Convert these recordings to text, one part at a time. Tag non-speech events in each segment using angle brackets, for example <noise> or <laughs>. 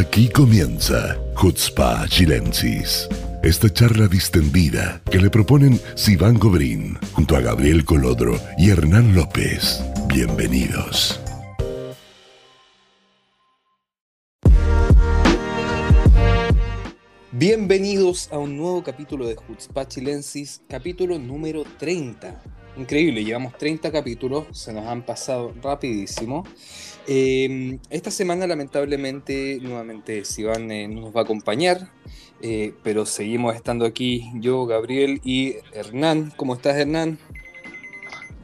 Aquí comienza Hutzpa Chilensis. Esta charla distendida que le proponen Sivan Gobrín junto a Gabriel Colodro y Hernán López. Bienvenidos. Bienvenidos a un nuevo capítulo de Hutzpa Chilensis, capítulo número 30. Increíble, llevamos 30 capítulos, se nos han pasado rapidísimo. Eh, esta semana lamentablemente nuevamente Sivan eh, no nos va a acompañar, eh, pero seguimos estando aquí yo, Gabriel y Hernán. ¿Cómo estás Hernán?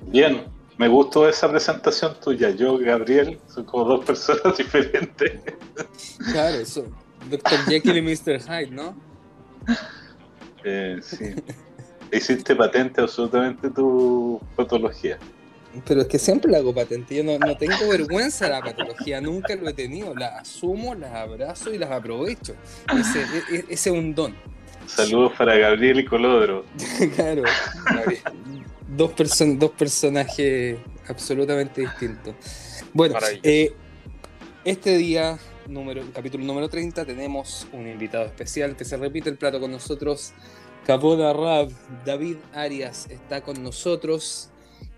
Bien, me gustó esa presentación tuya. Yo, Gabriel, son como dos personas <laughs> diferentes. Claro, eso. Dr. Jekyll y Mr. Hyde, ¿no? Eh, sí. Hiciste patente absolutamente tu patología. Pero es que siempre la hago patente. Yo no, no tengo vergüenza de la patología, nunca lo he tenido. La asumo, las abrazo y las aprovecho. Ese, e- e- ese es un don. Saludos para Gabriel y Colodro. <laughs> claro. Dos, person- dos personajes absolutamente distintos. Bueno, eh, este día, número, capítulo número 30, tenemos un invitado especial que se repite el plato con nosotros. Capona Rab, David Arias está con nosotros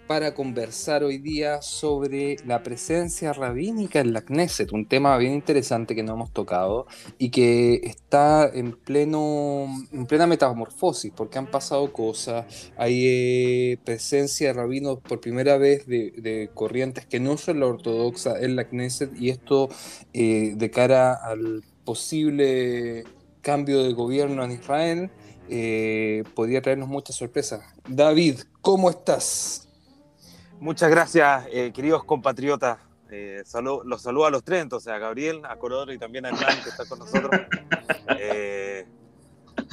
para conversar hoy día sobre la presencia rabínica en la Knesset, un tema bien interesante que no hemos tocado y que está en, pleno, en plena metamorfosis, porque han pasado cosas, hay eh, presencia de rabinos por primera vez de, de corrientes que no son la ortodoxa en la Knesset y esto eh, de cara al posible cambio de gobierno en Israel eh, podría traernos muchas sorpresas. David, ¿cómo estás? Muchas gracias, eh, queridos compatriotas. Eh, los saludo a los tres, entonces a Gabriel, a Corodoro y también a Hernán, que está con nosotros. <laughs> Eh,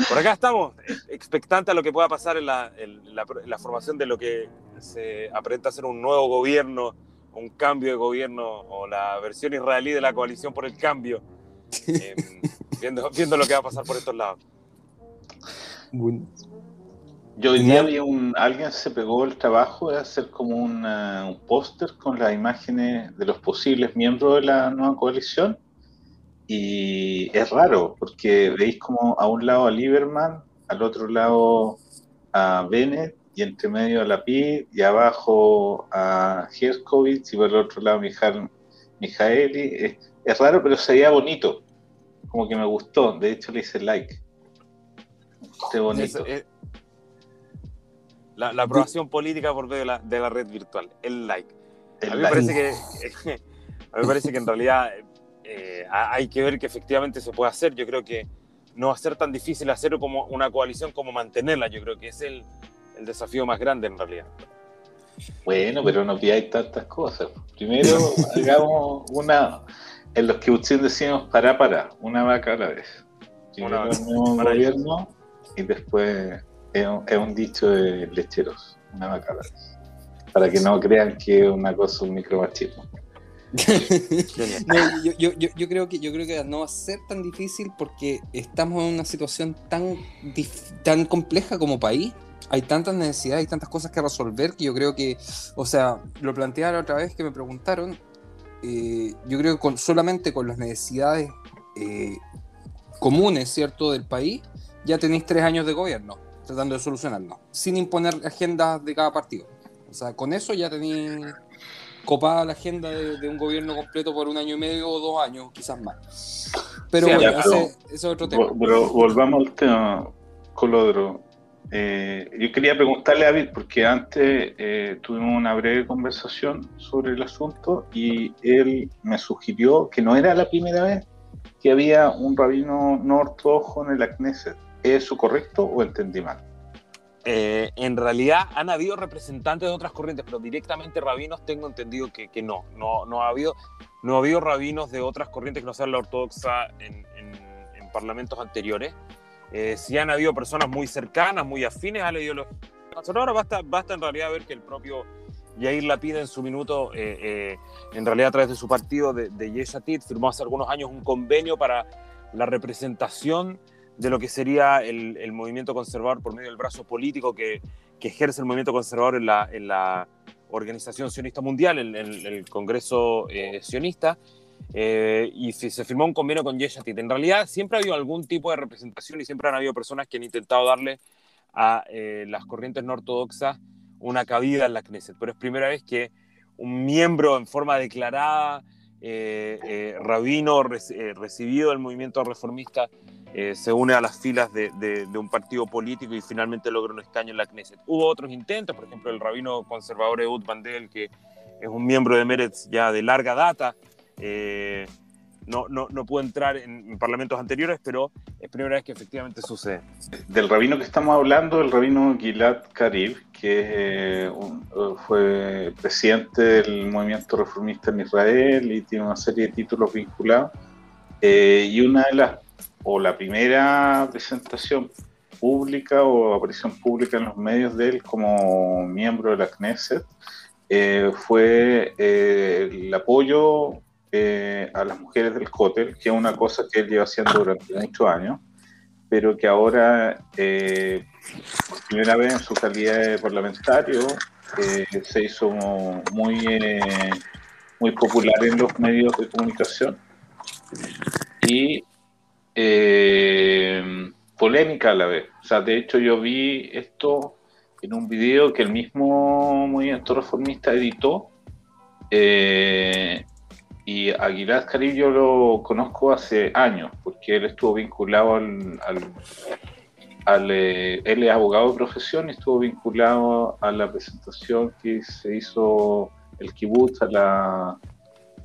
por acá estamos, expectante a lo que pueda pasar en la, en la- en la formación de lo que se aparenta ser un nuevo gobierno, un cambio de gobierno o la versión israelí de la coalición por el cambio, eh, viendo, viendo lo que va a pasar por estos lados. Buen- Yo hoy día vi un. Alguien se pegó el trabajo de hacer como una- un póster con las imágenes de los posibles miembros de la nueva coalición. Y es raro, porque veis como a un lado a Lieberman, al otro lado a Bennett, y entre medio a Lapid, y abajo a Herskovich, y por el otro lado a Mijal- Mijaeli. Es, es raro, pero se veía bonito. Como que me gustó. De hecho, le hice like. Qué bonito. Es- es- la, la aprobación política por medio de la, de la red virtual, el like. El a mí like. parece que, <laughs> a mí me parece que en realidad eh, ha- hay que ver que efectivamente se puede hacer. Yo creo que no va a ser tan difícil hacerlo como una coalición como mantenerla. Yo creo que es el, el desafío más grande en realidad. Bueno, pero no pidáis tantas cosas. Primero <laughs> hagamos una, en los que ustedes decimos para para, una vaca a la vez. Primero Una gobierno y después es un, es un dicho de lecheros, una vaca a la vez. Para que no crean que es una cosa, un micromachismo. <laughs> No, yo, yo, yo, yo creo que, yo creo que no va a ser tan difícil porque estamos en una situación tan, tan compleja como país. Hay tantas necesidades, hay tantas cosas que resolver que yo creo que, o sea, lo planteaba la otra vez que me preguntaron, eh, yo creo que con, solamente con las necesidades eh, comunes, ¿cierto?, del país, ya tenéis tres años de gobierno tratando de solucionarlo, sin imponer agendas de cada partido. O sea, con eso ya tenéis copada la agenda de, de un gobierno completo por un año y medio o dos años, quizás más. Pero Sí, bueno, ya, ese, pero- ese es otro tema. Pero volvamos al tema, Colodro. Eh, yo quería preguntarle a David, porque antes eh, tuvimos una breve conversación sobre el asunto y él me sugirió que no era la primera vez que había un rabino no ortodoxo en el Knesset. ¿Es eso correcto o entendí mal? Eh, en realidad han habido representantes de otras corrientes, pero directamente rabinos tengo entendido que, no. No, ha habido, no ha habido rabinos de otras corrientes que no sean la ortodoxa en, en- en parlamentos anteriores. Eh, sí han habido personas muy cercanas, muy afines a la ideología conservadora. Basta, basta en realidad ver que el propio Yair Lapid en su minuto, eh, eh, en realidad a través de su partido de, de Yesh Atid, firmó hace algunos años un convenio para la representación de lo que sería el, el movimiento conservador por medio del brazo político que, que ejerce el movimiento conservador en la, en la Organización Sionista Mundial, en, en el Congreso eh, Sionista. eh, y se, firmó un convenio con Yeshatit. En realidad siempre ha habido algún tipo de representación y siempre han habido personas que han intentado darle a eh, las corrientes no ortodoxas una cabida en la Knesset, pero es primera vez que un miembro en forma declarada, eh, rabino recibido del movimiento reformista, se une a las filas de, de, de, un partido político y finalmente logra un escaño en la Knesset. Hubo otros intentos, por ejemplo, el rabino conservador Eud Bandel, que es un miembro de Meretz ya de larga data, eh, no, no, no pudo entrar en, parlamentos anteriores, pero es primera vez que efectivamente sucede. Del rabino que estamos hablando, el rabino Gilad Karib, que eh, fue presidente del movimiento reformista en Israel y tiene una serie de títulos vinculados. Eh, y una de las, o la primera presentación pública o aparición pública en los medios de él como miembro de la Knesset fue el apoyo eh, a las mujeres del cótel, que es una cosa que él lleva haciendo durante muchos años, pero que ahora, eh, por primera vez en su calidad de parlamentario, eh, se hizo muy, muy popular en los medios de comunicación. Y polémica a la vez. O sea, de hecho yo vi esto en un video que el mismo movimiento reformista editó eh, y Aguilar Carib yo lo conozco hace años, porque él estuvo vinculado al... al, eh, él es abogado de profesión y estuvo vinculado a la presentación que se hizo el kibutz a, la,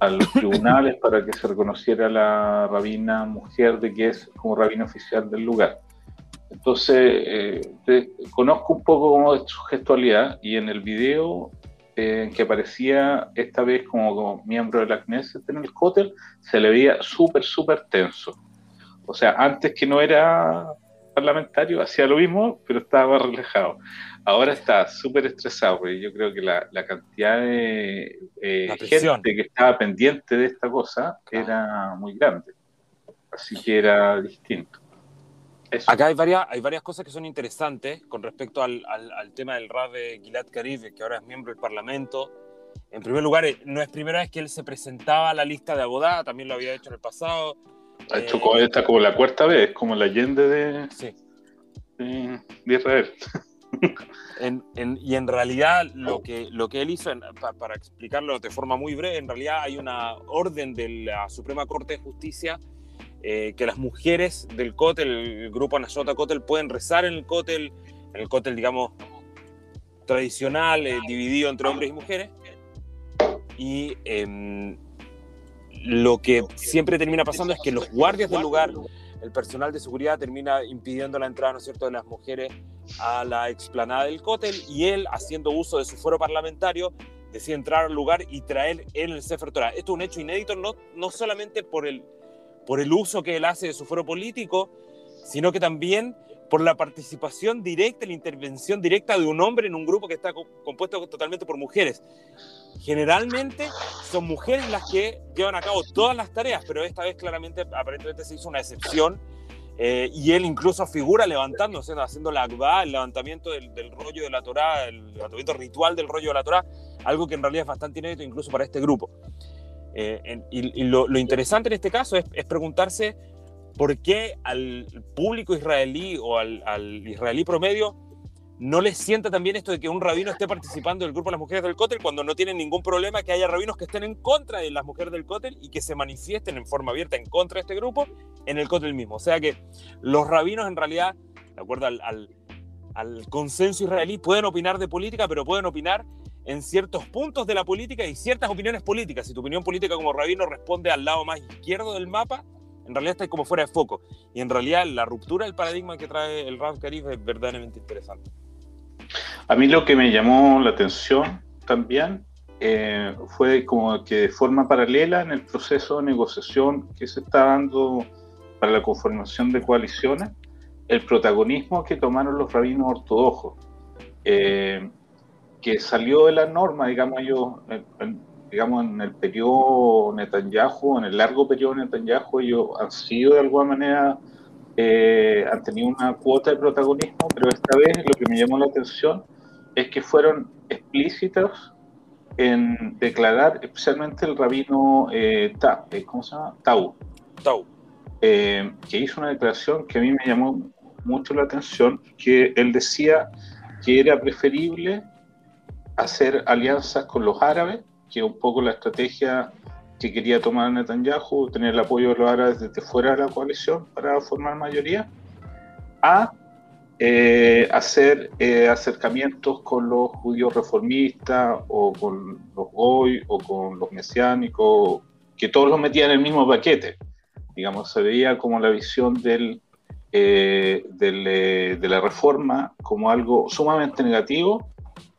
a los <laughs> tribunales para que se reconociera la rabina mujer de que es como rabina oficial del lugar. Entonces, eh, conozco un poco como de su gestualidad y en el video eh, que aparecía esta vez como, miembro de la Knesset en el Kotel, se le veía súper, súper tenso. O sea, antes que no era parlamentario, hacía lo mismo, pero estaba más relajado. Ahora está súper estresado, porque yo creo que la, cantidad de eh, gente que estaba pendiente de esta cosa era muy grande. Así que era distinto. Acá hay varias, hay varias cosas que son interesantes con respecto al, al, tema del RAB de Gilad Karib, que ahora es miembro del Parlamento. En primer lugar, eh, no es primera vez que él se presentaba a la lista de Abodá, también lo había hecho en el pasado. Ha hecho eh, esta como la cuarta vez, como la Allende de, sí. de, Israel. <laughs> En, en, y en realidad lo que, lo que él hizo, para explicarlo de forma muy breve, en realidad hay una orden de la Suprema Corte de Justicia eh, que las mujeres del cótel, el grupo Anashota Cótel, pueden rezar en el cótel, en el cótel, digamos, tradicional, eh, dividido entre hombres y mujeres. Y em, lo que siempre termina pasando es que los guardias del lugar, el personal de seguridad termina impidiendo la entrada, ¿no es cierto?, de las mujeres a la explanada del cótel y él, haciendo uso de su foro parlamentario, decide entrar al lugar y traer en el Sefer Torah. Esto es un hecho inédito no, no solamente por el por el uso que él hace de su foro político, sino que también por la participación directa, la intervención directa de un hombre en un grupo que está compuesto totalmente por mujeres. Generalmente son mujeres las que llevan a cabo todas las tareas, pero esta vez claramente, aparentemente se hizo una excepción eh, y él incluso figura levantándose, haciendo la akba, el levantamiento del, rollo de la Torá, el levantamiento ritual del rollo de la Torá, algo que en realidad es bastante inédito incluso para este grupo. Eh, y, lo, interesante en este caso es, preguntarse por qué al público israelí o al, israelí promedio no les sienta también esto de que un rabino esté participando del grupo de las mujeres del cótel cuando no tienen ningún problema que haya rabinos que estén en contra de las mujeres del cótel y que se manifiesten en forma abierta en contra de este grupo en el cótel mismo. O sea que los rabinos en realidad, de acuerdo al, consenso israelí, pueden opinar de política, pero pueden opinar en ciertos puntos de la política y ciertas opiniones políticas. Si tu opinión política como rabino responde al lado más izquierdo del mapa, en realidad está como fuera de foco. Y en realidad la ruptura del paradigma que trae el Rab Karif es verdaderamente interesante. A mí lo que me llamó la atención también eh, fue como que de forma paralela en el proceso de negociación que se está dando para la conformación de coaliciones, el protagonismo que tomaron los rabinos ortodoxos. Eh, que salió de la norma, digamos yo, en, digamos en el periodo Netanyahu, en el largo periodo Netanyahu, ellos han sido de alguna manera, eh, han tenido una cuota de protagonismo, pero esta vez lo que me llamó la atención es que fueron explícitos en declarar, especialmente el rabino eh, eh ¿cómo se llama? Tau. Tau. Eh, que hizo una declaración que a mí me llamó mucho la atención, que él decía que era preferible hacer alianzas con los árabes, que un poco la estrategia que quería tomar Netanyahu, tener el apoyo de los árabes desde fuera de la coalición para formar mayoría, a eh, hacer eh, acercamientos con los judíos reformistas o con los goy o con los mesiánicos, que todos los metían en el mismo paquete. Digamos, se veía como la visión del, eh, de la reforma como algo sumamente negativo,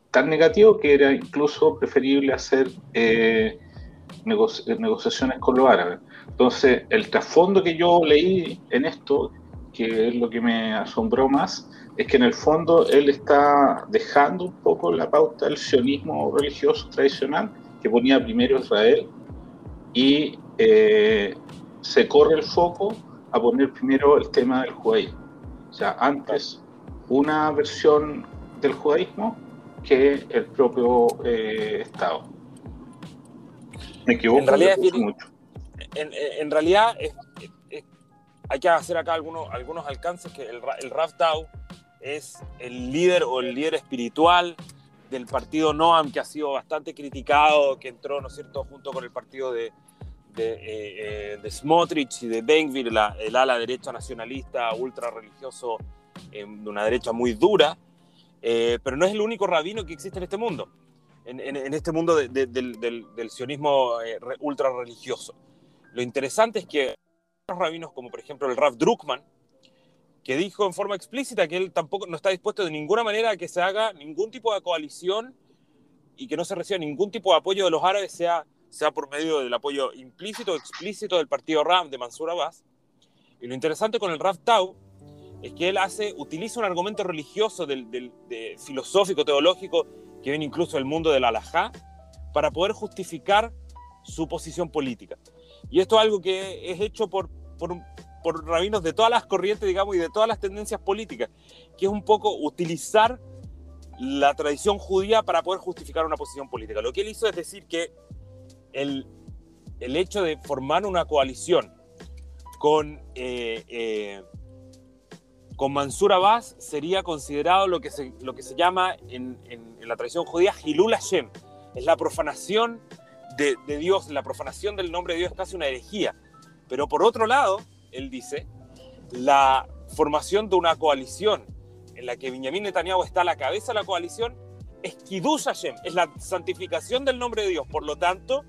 tan negativo que era incluso preferible hacer negociaciones con los árabes. Entonces, el trasfondo que yo leí en esto, que es lo que me asombró más, es que en el fondo él está dejando un poco la pauta del sionismo religioso tradicional, que ponía primero Israel, y eh, se corre el foco a poner primero el tema del judaísmo. O sea, antes una versión del judaísmo que el propio eh, Estado. Me equivoco en realidad, mucho. En, realidad hay que hacer acá algunos, algunos alcances que el, el Rav es el líder o el líder espiritual del partido Noam, que ha sido bastante criticado, que entró, ¿no es cierto?, junto con el partido de, de, eh, eh, Smotrich y de Benvir, el ala derecha nacionalista, ultra religioso, eh, de una derecha muy dura, pero no es el único rabino que existe en este mundo, en, este mundo del, sionismo ultra religioso. Lo interesante es que los rabinos, como por ejemplo el Rav Druckmann, que dijo en forma explícita que él tampoco no está dispuesto de ninguna manera a que se haga ningún tipo de coalición y que no se reciba ningún tipo de apoyo de los árabes, sea, sea por medio del apoyo implícito o explícito del partido RAM de Mansur Abbas. Y lo interesante con el Rav Tau es que él hace, utiliza un argumento religioso, del, de, filosófico, teológico, que viene incluso del mundo del alajá, para poder justificar su posición política. Y esto es algo que es hecho por, por, por rabinos de todas las corrientes, digamos, y de todas las tendencias políticas, que es un poco utilizar la tradición judía para poder justificar una posición política. Lo que él hizo es decir que el, el hecho de formar una coalición con, eh, eh, con Mansur Abbas sería considerado lo que se, lo que se llama en, la tradición judía Hilul Hashem. Es la profanación de, de Dios, la profanación del nombre de Dios es casi una herejía. Pero por otro lado, él dice, la formación de una coalición en la que Benjamin Netanyahu está a la cabeza de la coalición es Kiddush Hashem, es la santificación del nombre de Dios. Por lo tanto,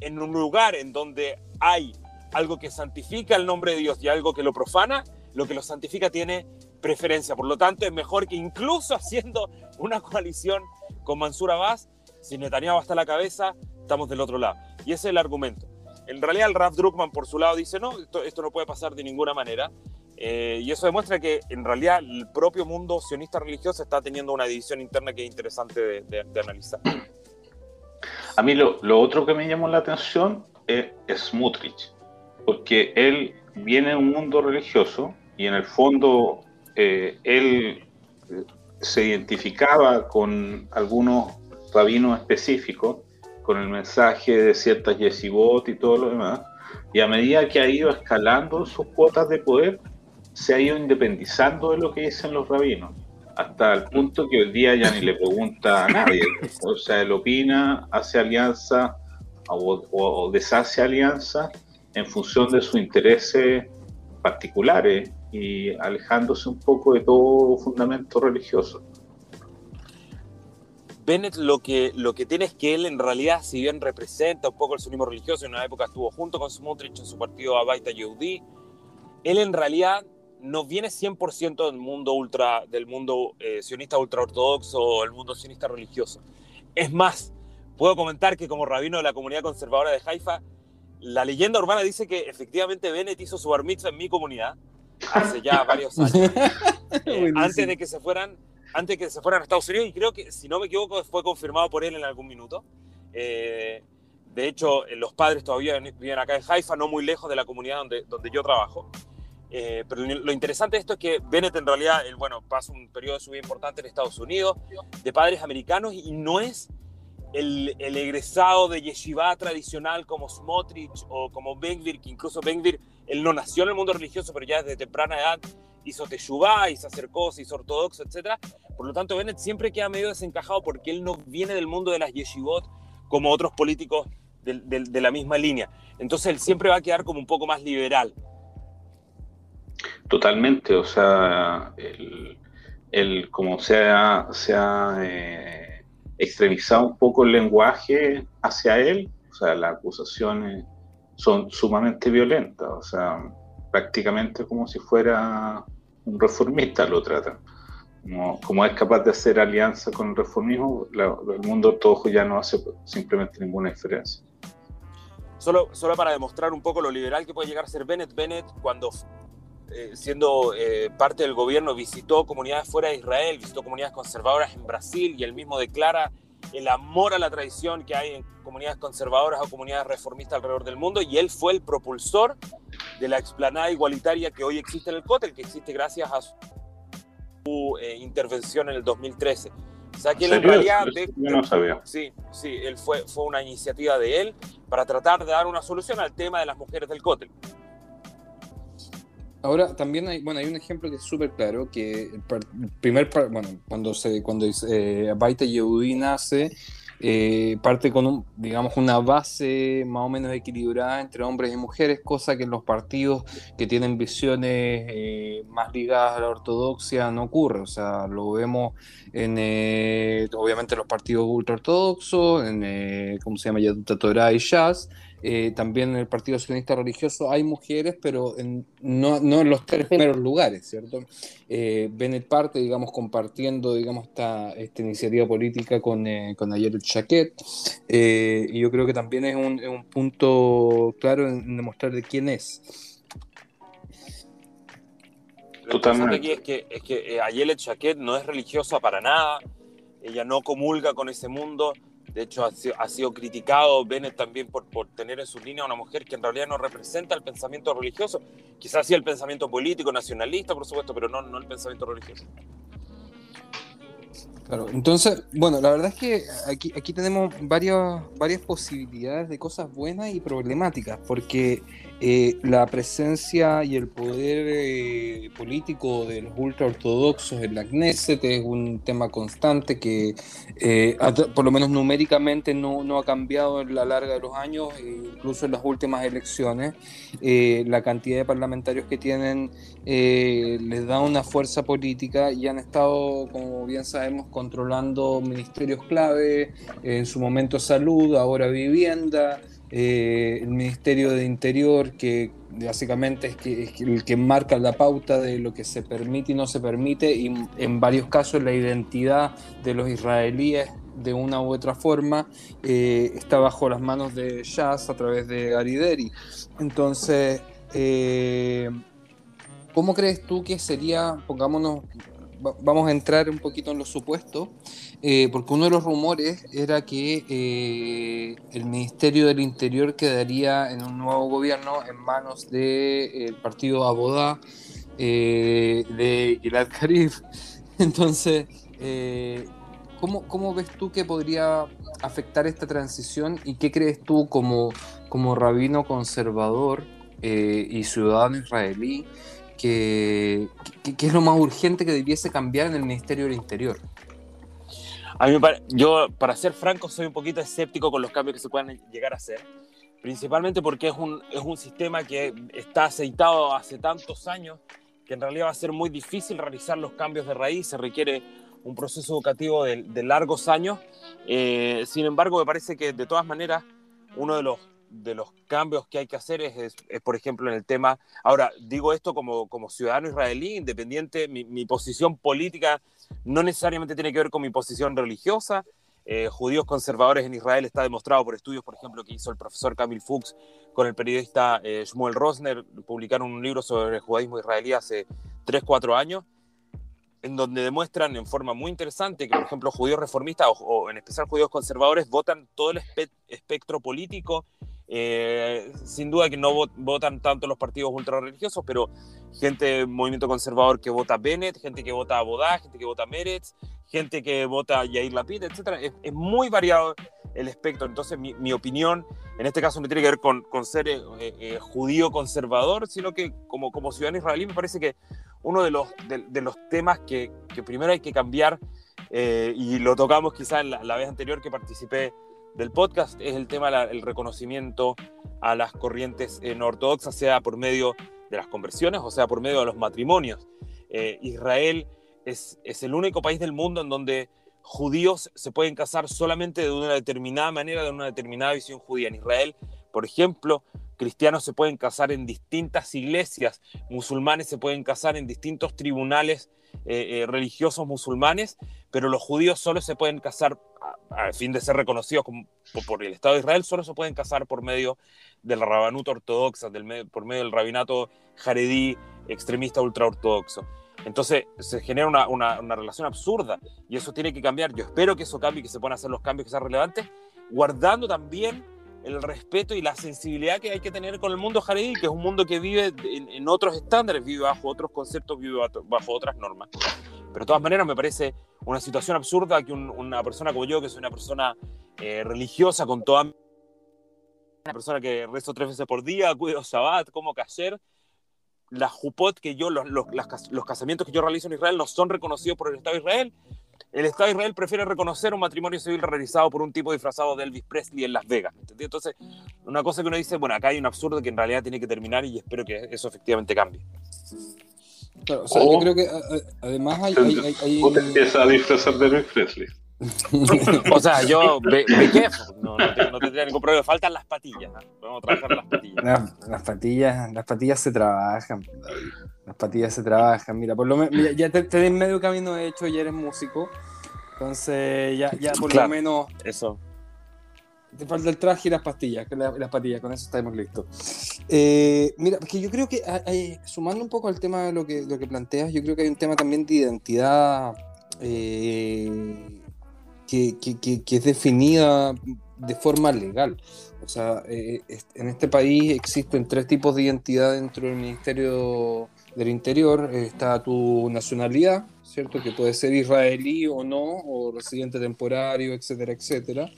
en un lugar en donde hay algo que santifica el nombre de Dios y algo que lo profana, lo que lo santifica tiene preferencia. Por lo tanto, es mejor que incluso <laughs> haciendo una coalición con Mansur Abbas, si Netanyahu está a la cabeza, estamos del otro lado. Y ese es el argumento. En realidad el Raf Druckmann por su lado dice, no, esto, no puede pasar de ninguna manera. Eh, y eso demuestra que en realidad el propio mundo sionista religioso está teniendo una división interna que es interesante de, analizar. A mí lo, otro que me llamó la atención es Smutrich, porque él viene de un mundo religioso y en el fondo eh, él eh, se identificaba con algunos rabinos específicos con el mensaje de ciertas yesibot y todo lo demás, y a medida que ha ido escalando sus cuotas de poder, se ha ido independizando de lo que dicen los rabinos, hasta el punto que hoy día ya ni le pregunta a nadie. <laughs> O sea, él opina, hace alianza o, deshace alianza en función de sus intereses particulares y alejándose un poco de todo fundamento religioso. Bennett lo que, lo que tiene es que él en realidad, si bien representa un poco el sionismo religioso, en una época estuvo junto con Smotrich en su partido Abaita Yehudi, él en realidad no viene 100% del mundo, ultra, del mundo eh, sionista ultraortodoxo o el mundo sionista religioso. Es más, puedo comentar que como rabino de la comunidad conservadora de Haifa, la leyenda urbana dice que efectivamente Bennett hizo su bar mitzvah en mi comunidad hace ya <laughs> varios años, eh, antes de que se fueran antes que se fueran a Estados Unidos y creo que, si no me equivoco, fue confirmado por él en algún minuto. Eh, de hecho, eh, los padres todavía viven acá en Haifa, no muy lejos de la comunidad donde, donde yo trabajo. Eh, pero lo interesante de esto es que Bennett en realidad, él, bueno, pasa un periodo de su vida importante en Estados Unidos, de padres americanos, y no es el, el, egresado de yeshiva tradicional como Smotrich o como Benvir, que incluso Benvir, él no nació en el mundo religioso, pero ya desde temprana edad hizo teshuvá y se acercó, se hizo ortodoxo, etc. Por lo tanto, Bennett siempre queda medio desencajado porque él no viene del mundo de las yeshivot como otros políticos de, de, de la misma línea. Entonces, él siempre va a quedar como un poco más liberal. Totalmente, o sea, el, el como se ha, eh, extremizado un poco el lenguaje hacia él, o sea, las acusaciones son sumamente violentas, o sea, prácticamente como si fuera un reformista lo tratan. Como, como es capaz de hacer alianza con el reformismo, el mundo ortodoxo ya no hace simplemente ninguna diferencia. Solo, solo para demostrar un poco lo liberal que puede llegar a ser Bennett, Bennett cuando eh, siendo eh, parte del gobierno visitó comunidades fuera de Israel, visitó comunidades conservadoras en Brasil y él mismo declara el amor a la tradición que hay en comunidades conservadoras o comunidades reformistas alrededor del mundo y él fue el propulsor de la explanada igualitaria que hoy existe en el Cótel, que existe gracias a su eh, intervención en el 2013. O sea que él en realidad... De, Yo no sabía. Sí, sí, él fue, fue una iniciativa de él para tratar de dar una solución al tema de las mujeres del Cótel. Ahora también hay, bueno, hay un ejemplo que es súper claro, que el, primer, bueno, cuando se, cuando eh, Baita Yehudi nace, eh, parte con, un, digamos, una base más o menos equilibrada entre hombres y mujeres, cosa que en los partidos que tienen visiones eh, más ligadas a la ortodoxia no ocurre. O sea, lo vemos en, eh, obviamente, los partidos ultraortodoxos, en, eh, ¿cómo se llama? Y Jazz. Eh, también en el Partido Sionista Religioso hay mujeres, pero en, no, no, en los tres primeros lugares, ¿cierto? Eh, Bennett parte, digamos, compartiendo, digamos, esta, esta iniciativa política con, eh, con Ayer Chaquet, y yo creo que también es un, es un punto claro en, demostrar de quién es. Totalmente. Aquí es que, es que Ayelet Chaquet no es religiosa para nada, ella no comulga con ese mundo, de hecho, ha sido, criticado Bennett también por, por tener en su línea una mujer que en realidad no representa el pensamiento religioso. Quizás sí el pensamiento político, nacionalista, por supuesto, pero no, no el pensamiento religioso. Claro, entonces, bueno, la verdad es que aquí, aquí tenemos varias posibilidades de cosas buenas y problemáticas, porque eh, la presencia y el poder eh, político de los ultraortodoxos en la Knesset es un tema constante que, eh, por lo menos numéricamente, no, no, ha cambiado en la larga de los años, incluso en las últimas elecciones. la cantidad de parlamentarios que tienen les da una fuerza política y han estado, como bien sabemos, controlando ministerios clave, en su momento salud, ahora vivienda. Eh, el Ministerio de Interior, que básicamente es, que, es el que marca la pauta de lo que se permite y no se permite, y en varios casos la identidad de los israelíes de una u otra forma eh, está bajo las manos de Jazz a través de Arideri. Entonces, eh, ¿cómo crees tú que sería, pongámonos, vamos a entrar un poquito en los supuestos, eh, porque uno de los rumores era que eh, el Ministerio del Interior quedaría en un nuevo gobierno en manos del de, eh, partido Abodá de Gilad Karif. <laughs> Entonces, ¿cómo, ¿cómo, ves tú que podría afectar esta transición y qué crees tú como, como rabino conservador y ciudadano israelí? Que, que, que, es lo más urgente que debiese cambiar en el Ministerio del Interior. A mí, yo, para ser franco, soy un poquito escéptico con los cambios que se puedan llegar a hacer, principalmente porque es un, es un sistema que está aceitado hace tantos años que en realidad va a ser muy difícil realizar los cambios de raíz, se requiere un proceso educativo de, de largos años. Eh, sin embargo, me parece que de todas maneras, uno de los de los cambios que hay que hacer es, es, es, por ejemplo, en el tema, ahora digo esto como, como ciudadano israelí, independiente, mi, mi, posición política no necesariamente tiene que ver con mi posición religiosa. Eh, judíos conservadores en Israel está demostrado por estudios, por ejemplo, que hizo el profesor Camil Fuchs con el periodista eh, Shmuel Rosner, publicaron un libro sobre el judaísmo israelí hace 3, 4 años, en donde demuestran en forma muy interesante que, por ejemplo, judíos reformistas o, o en especial judíos conservadores votan todo el espe espectro político eh, sin duda que no votan tanto los partidos ultrarreligiosos, pero gente del movimiento conservador que vota Bennett, gente que vota Abodá, gente que vota Meretz, gente que vota Yair Lapid, etc. Es, es, muy variado el espectro. Entonces, mi, opinión en este caso no tiene que ver con, con ser eh, eh, judío conservador, sino que como, como ciudadano israelí me parece que uno de los, de, los temas que, que, primero hay que cambiar, eh, y lo tocamos quizá en la, vez anterior que participé del podcast, es el tema del reconocimiento a las corrientes no ortodoxas, sea por medio de las conversiones o sea por medio de los matrimonios. Israel es, es el único país del mundo en donde judíos se pueden casar solamente de una determinada manera, de una determinada visión judía. En Israel, por ejemplo, cristianos se pueden casar en distintas iglesias, musulmanes se pueden casar en distintos tribunales eh, eh, religiosos musulmanes, pero los judíos solo se pueden casar, a, fin de ser reconocidos por el Estado de Israel, solo se pueden casar por medio del rabanuto ortodoxa, del, por medio del rabinato jaredí extremista ultraortodoxo. Entonces se genera una, relación absurda y eso tiene que cambiar. Yo espero que eso cambie, que se puedan hacer los cambios que sean relevantes, guardando también el respeto y la sensibilidad que hay que tener con el mundo jaredí, que es un mundo que vive en, otros estándares, vive bajo otros conceptos, vive bajo otras normas. Pero de todas maneras me parece una situación absurda que una persona como yo, que soy una persona eh, religiosa con toda... Una persona que rezo tres veces por día, cuido Shabbat, como kasher, la jupot que yo, los, los, los, casamientos que yo realizo en Israel no son reconocidos por el Estado de Israel. El Estado de Israel prefiere reconocer un matrimonio civil realizado por un tipo disfrazado de Elvis Presley en Las Vegas. Entonces, una cosa que uno dice, bueno, acá hay un absurdo que en realidad tiene que terminar y espero que eso efectivamente cambie. Claro, o sea, yo creo que además hay... hay, hay, a disfrazar de Elvis Presley. <laughs> o sea, yo me, no, no, tendría ningún problema. Faltan las patillas. Podemos trabajar las patillas. Las, patillas. Las patillas se trabajan. Las patillas se trabajan. Mira, por lo menos, ya te, en medio camino de hecho, ya eres músico. Entonces, ya, ya por lo menos. Eso. Te falta el traje y las pastillas, las patillas, con eso estamos listos. Eh, mira, porque yo creo que, sumando un poco al tema de lo que, lo que planteas, yo creo que hay un tema también de identidad eh, que, es definida de forma legal. O sea, eh, en este país existen tres tipos de identidad dentro del Ministerio del Interior. Está tu nacionalidad, ¿cierto? Que puede ser israelí o no, o residente temporario, etcétera, etcétera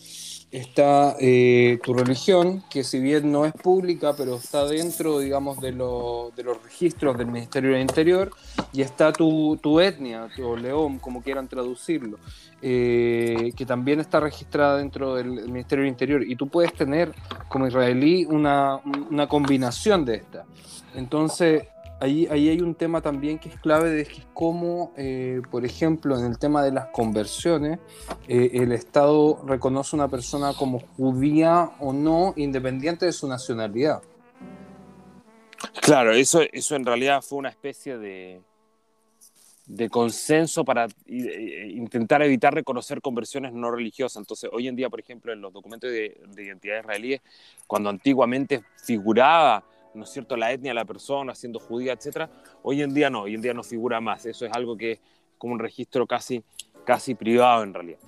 está eh, tu religión, que si bien no es pública, pero está dentro, digamos, de, de los registros del Ministerio del Interior, y está tu, tu etnia, o león, como quieran traducirlo, eh, que también está registrada dentro del Ministerio del Interior, y tú puedes tener como israelí una, una combinación de estas. Entonces, ahí, hay un tema también que es clave de cómo, eh, por ejemplo, en el tema de las conversiones, eh, el Estado reconoce a una persona como judía o no, independiente de su nacionalidad. Claro, eso, eso en realidad fue una especie de, de consenso para intentar evitar reconocer conversiones no religiosas. Entonces, hoy en día, por ejemplo, en los documentos de identidad israelíes, cuando antiguamente figuraba ¿no es cierto?, la etnia de la persona, siendo judía, etcétera. Hoy en día no, hoy en día no figura más. Eso es algo que es como un registro casi, casi privado en realidad.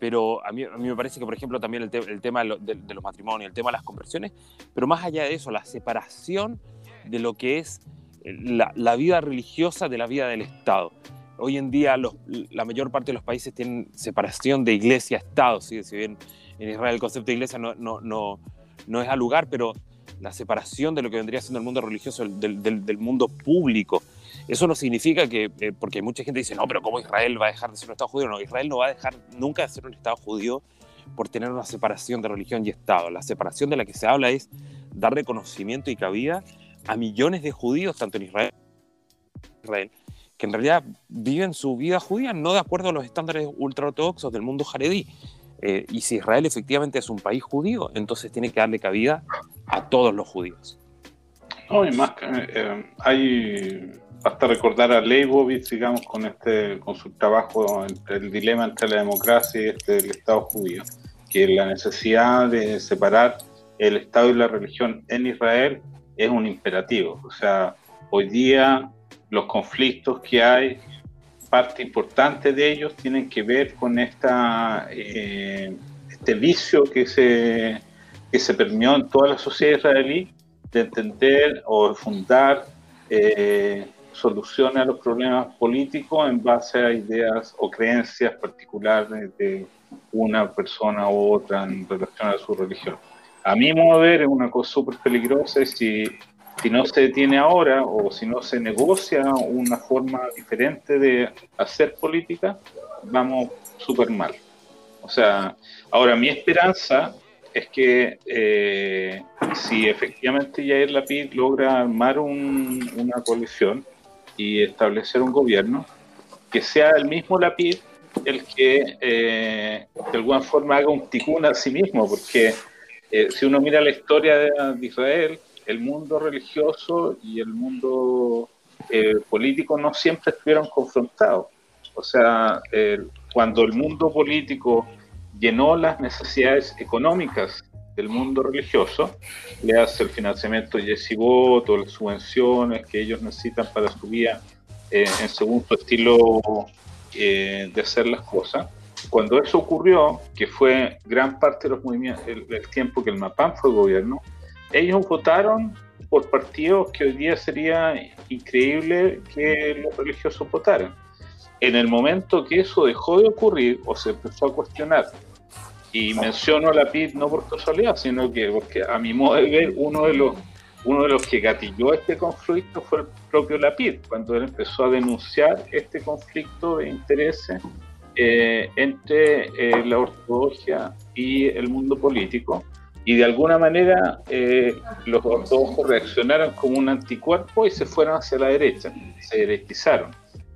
Pero a mí, a mí me parece que, por ejemplo, también el, el tema de, los matrimonios, el tema de las conversiones, pero más allá de eso, la separación de lo que es eh, la, vida religiosa de la vida del Estado. Hoy en día la mayor parte de los países tienen separación de iglesia-Estado, ¿sí? si bien en Israel el concepto de iglesia no, no, no, no es al lugar, pero la separación de lo que vendría siendo el mundo religioso del, del, mundo público. Eso no significa que, eh, porque mucha gente dice, no, pero ¿cómo Israel va a dejar de ser un Estado judío? No, Israel no va a dejar nunca de ser un Estado judío por tener una separación de religión y Estado. La separación de la que se habla es dar reconocimiento y cabida a millones de judíos, tanto en Israel, Israel que en realidad viven su vida judía no de acuerdo a los estándares ultraortodoxos del mundo jaredí. Eh, y si Israel efectivamente es un país judío, entonces tiene que darle cabida a todos los judíos. No, y más, eh, hay basta recordar a Leibovitz, digamos, con este, con su trabajo entre el dilema entre la democracia y este, el Estado judío, que la necesidad de separar el Estado y la religión en Israel es un imperativo. O sea, hoy día los conflictos que hay parte importante de ellos tienen que ver con esta, eh, este vicio que se, que se permeó en toda la sociedad israelí de entender o fundar eh, soluciones a los problemas políticos en base a ideas o creencias particulares de una persona u otra en relación a su religión. A mi modo de ver es una cosa súper peligrosa y si, si no se detiene ahora o si no se negocia una forma diferente de hacer política, vamos súper mal. O sea, ahora mi esperanza es que eh, si efectivamente Yair Lapid logra armar una coalición y establecer un gobierno, que sea el mismo Lapid el que eh, de alguna forma haga un ticún a sí mismo, porque eh, si uno mira la historia de, Israel, el mundo religioso y el mundo político no siempre estuvieron confrontados. O sea, cuando el mundo político llenó las necesidades económicas del mundo religioso, le hace el financiamiento de yeshivot o las subvenciones que ellos necesitan para su vida eh, en según su estilo eh, de hacer las cosas. Cuando eso ocurrió, que fue gran parte de los movimientos, el, tiempo que el MAPAN fue gobierno, ellos votaron por partidos que hoy día sería increíble que los religiosos votaran. En el momento que eso dejó de ocurrir o se empezó a cuestionar y menciono a la PID no por casualidad, sino que porque a mi modo de ver, uno de los, uno de los que gatilló este conflicto fue el propio Lapid, cuando él empezó a denunciar este conflicto de intereses eh, entre eh, la ortodoxia y el mundo político. Y de alguna manera eh, los ortodoxos reaccionaron como un anticuerpo y se fueron hacia la derecha, se derechizaron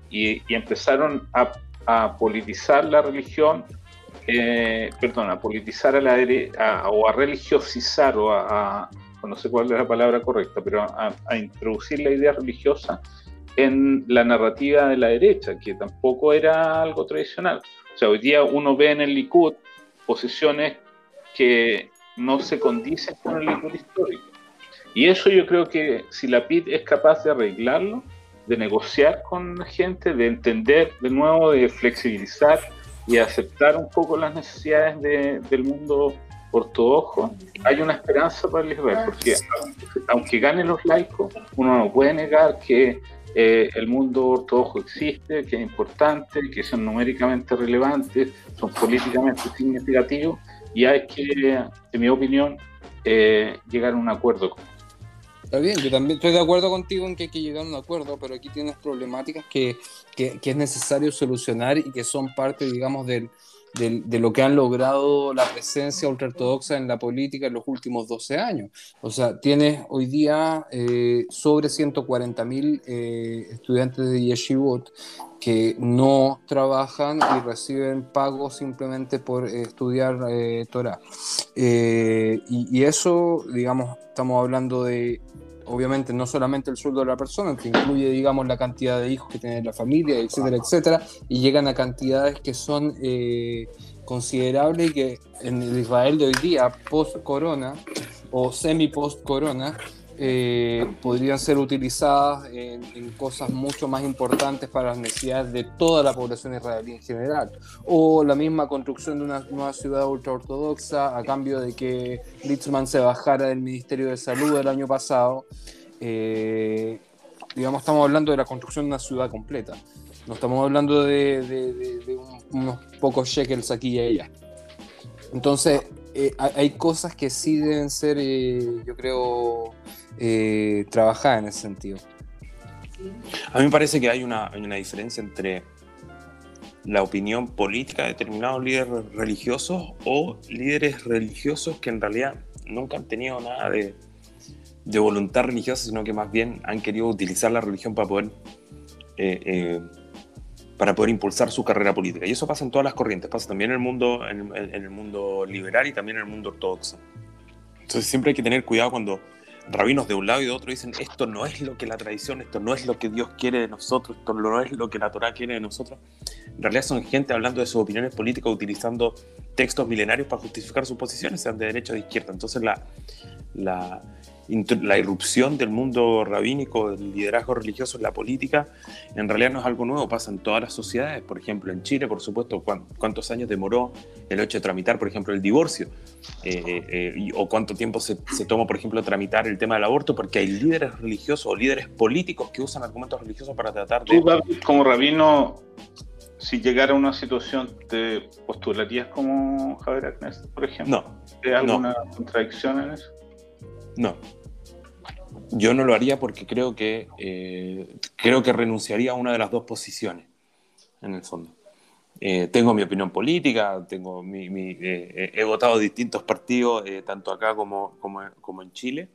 y, y empezaron a, a politizar la religión eh, perdón, a politizar a la o a religiosizar, o a, no sé cuál es la palabra correcta, pero a, introducir la idea religiosa en la narrativa de la derecha, que tampoco era algo tradicional. O sea, hoy día uno ve en el Likud posiciones que no se condicen con el Likud histórico. Y eso yo creo que si la PID es capaz de arreglarlo, de negociar con la gente, de entender de nuevo, de flexibilizar y aceptar un poco las necesidades del mundo ortodoxo, hay una esperanza para el Israel, porque aunque ganen los laicos, uno no puede negar que eh, el mundo ortodoxo existe, que es importante, que son numéricamente relevantes, son políticamente significativos, y hay que, en mi opinión, eh, llegar a un acuerdo. con Está bien, yo también estoy de acuerdo contigo en que hay que llegar a un acuerdo, pero aquí tienes problemáticas que, que, es necesario solucionar y que son parte, digamos, del, de lo que han logrado la presencia ultraortodoxa en la política en los últimos 12 años. O sea, tienes hoy día eh, sobre 140.000 eh, estudiantes de Yeshivot que no trabajan y reciben pago simplemente por estudiar eh, Torah. Eh, y, y, eso, digamos, estamos hablando de obviamente no solamente el sueldo de la persona, que incluye, digamos, la cantidad de hijos que tiene la familia, etcétera, etcétera, y llegan a cantidades que son eh, considerables y que en el Israel de hoy día, post-corona o semi-post-corona, eh, podrían ser utilizadas en, cosas mucho más importantes para las necesidades de toda la población israelí en general. O la misma construcción de una nueva ciudad ultraortodoxa a cambio de que Litzman se bajara del Ministerio de Salud el año pasado. Eh, digamos, estamos hablando de la construcción de una ciudad completa. No estamos hablando de, unos pocos shekels aquí y allá. Entonces, eh, hay cosas que sí deben ser, yo creo, eh, trabajar en ese sentido. A mí me parece que hay una, una diferencia entre la opinión política de determinados líderes religiosos o líderes religiosos que en realidad nunca han tenido nada de, de voluntad religiosa, sino que más bien han querido utilizar la religión para poder, eh, eh, para poder impulsar su carrera política. Y eso pasa en todas las corrientes, pasa también en el mundo, en, en el mundo liberal y también en el mundo ortodoxo. Entonces siempre hay que tener cuidado cuando rabinos de un lado y de otro dicen, esto no es lo que la tradición, esto no es lo que Dios quiere de nosotros, esto no es lo que la Torah quiere de nosotros. En realidad son gente hablando de sus opiniones políticas utilizando textos milenarios para justificar sus posiciones, sean de derecha o de izquierda. Entonces la, la la irrupción del mundo rabínico, del liderazgo religioso en la política, en realidad no es algo nuevo, pasa en todas las sociedades. Por ejemplo, en Chile, por supuesto, cuántos años demoró el hecho de tramitar, por ejemplo, el divorcio, eh, eh, o cuánto tiempo se, se, toma, por ejemplo, tramitar el tema del aborto, porque hay líderes religiosos o líderes políticos que usan argumentos religiosos para tratar de... Tú, como rabino, si llegara a una situación, ¿te postularías como Javier Agnes, por ejemplo? No. ¿Hay alguna contradicción en eso? No. Yo no lo haría porque creo que eh, creo que renunciaría a una de las dos posiciones, en el fondo. Eh, tengo mi opinión política, tengo mi, eh, he votado distintos partidos, tanto acá como, como, en Chile,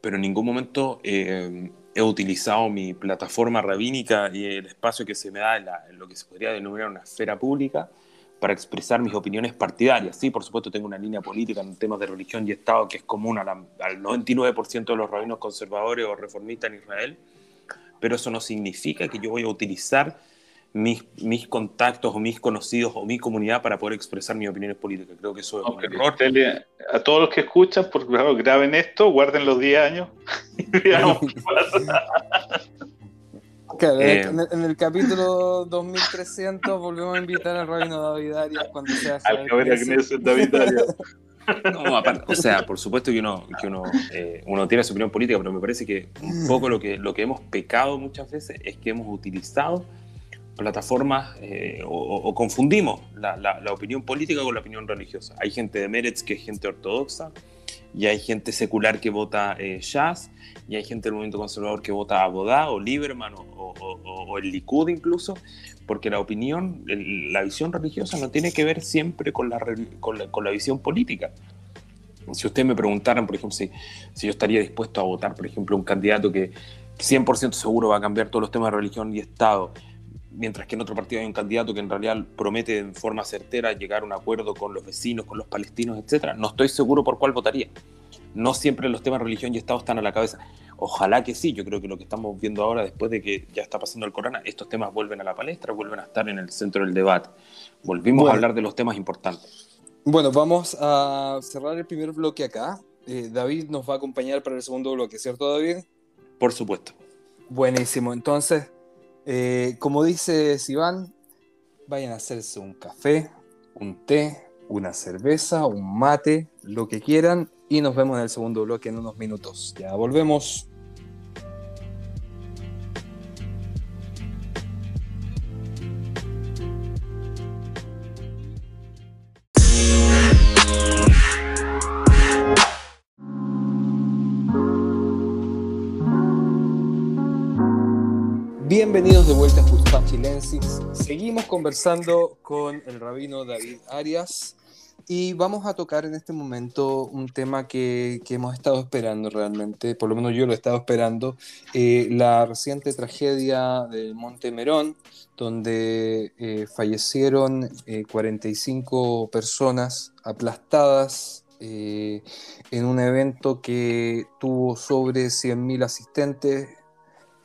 pero en ningún momento he utilizado mi plataforma rabínica y el espacio que se me da en lo que se podría denominar una esfera pública para expresar mis opiniones partidarias. Sí, por supuesto, tengo una línea política en temas de religión y Estado que es común al 99% de los rabinos conservadores o reformistas en Israel, pero eso no significa que yo voy a utilizar mis, mis contactos o mis conocidos o mi comunidad para poder expresar mis opiniones políticas. Creo que eso es un error. A todos los que escuchan, por favor, graben esto, guarden los 10 años <laughs> y veamos <laughs> pasa. Eh, en, el, capítulo 2300 volvemos a invitar al rabino David Arias cuando sea Al David Arias. <laughs> No, aparte, o sea, por supuesto que uno, que uno, eh, uno tiene su opinión política, pero me parece que un poco lo que, lo que hemos pecado muchas veces es que hemos utilizado plataformas eh, o, confundimos la, la, la, opinión política con la opinión religiosa. Hay gente de Meretz que es gente ortodoxa, y hay gente secular que vota eh, Jazz, y hay gente del movimiento conservador que vota a Bodá o Lieberman o, el Likud incluso, porque la opinión, la visión religiosa no tiene que ver siempre con la, con la, visión política. Si ustedes me preguntaran, por ejemplo, si, si yo estaría dispuesto a votar, por ejemplo, un candidato que 100% seguro va a cambiar todos los temas de religión y Estado, mientras que en otro partido hay un candidato que en realidad promete en forma certera llegar a un acuerdo con los vecinos, con los palestinos, etcétera, no estoy seguro por cuál votaría. No siempre los temas religión y Estado están a la cabeza. Ojalá que sí, yo creo que lo que estamos viendo ahora, después de que ya está pasando el corona, estos temas vuelven a la palestra, vuelven a estar en el centro del debate. Volvimos a hablar de los temas importantes. Bueno, vamos a cerrar el primer bloque acá. Eh, David nos va a acompañar para el segundo bloque, ¿cierto, David? Por supuesto. Buenísimo. Entonces, eh, como dice Sivan, vayan a hacerse un café, un té, una cerveza, un mate, lo que quieran, y nos vemos en el segundo bloque en unos minutos. Ya volvemos. Bienvenidos de vuelta a Justa Chilensis. Seguimos conversando con el rabino David Arias y vamos a tocar en este momento un tema que, que hemos estado esperando realmente, por lo menos yo lo he estado esperando, eh, la reciente tragedia del Monte Merón, donde eh, fallecieron 45 eh, personas aplastadas en un evento que tuvo sobre 100.000 asistentes,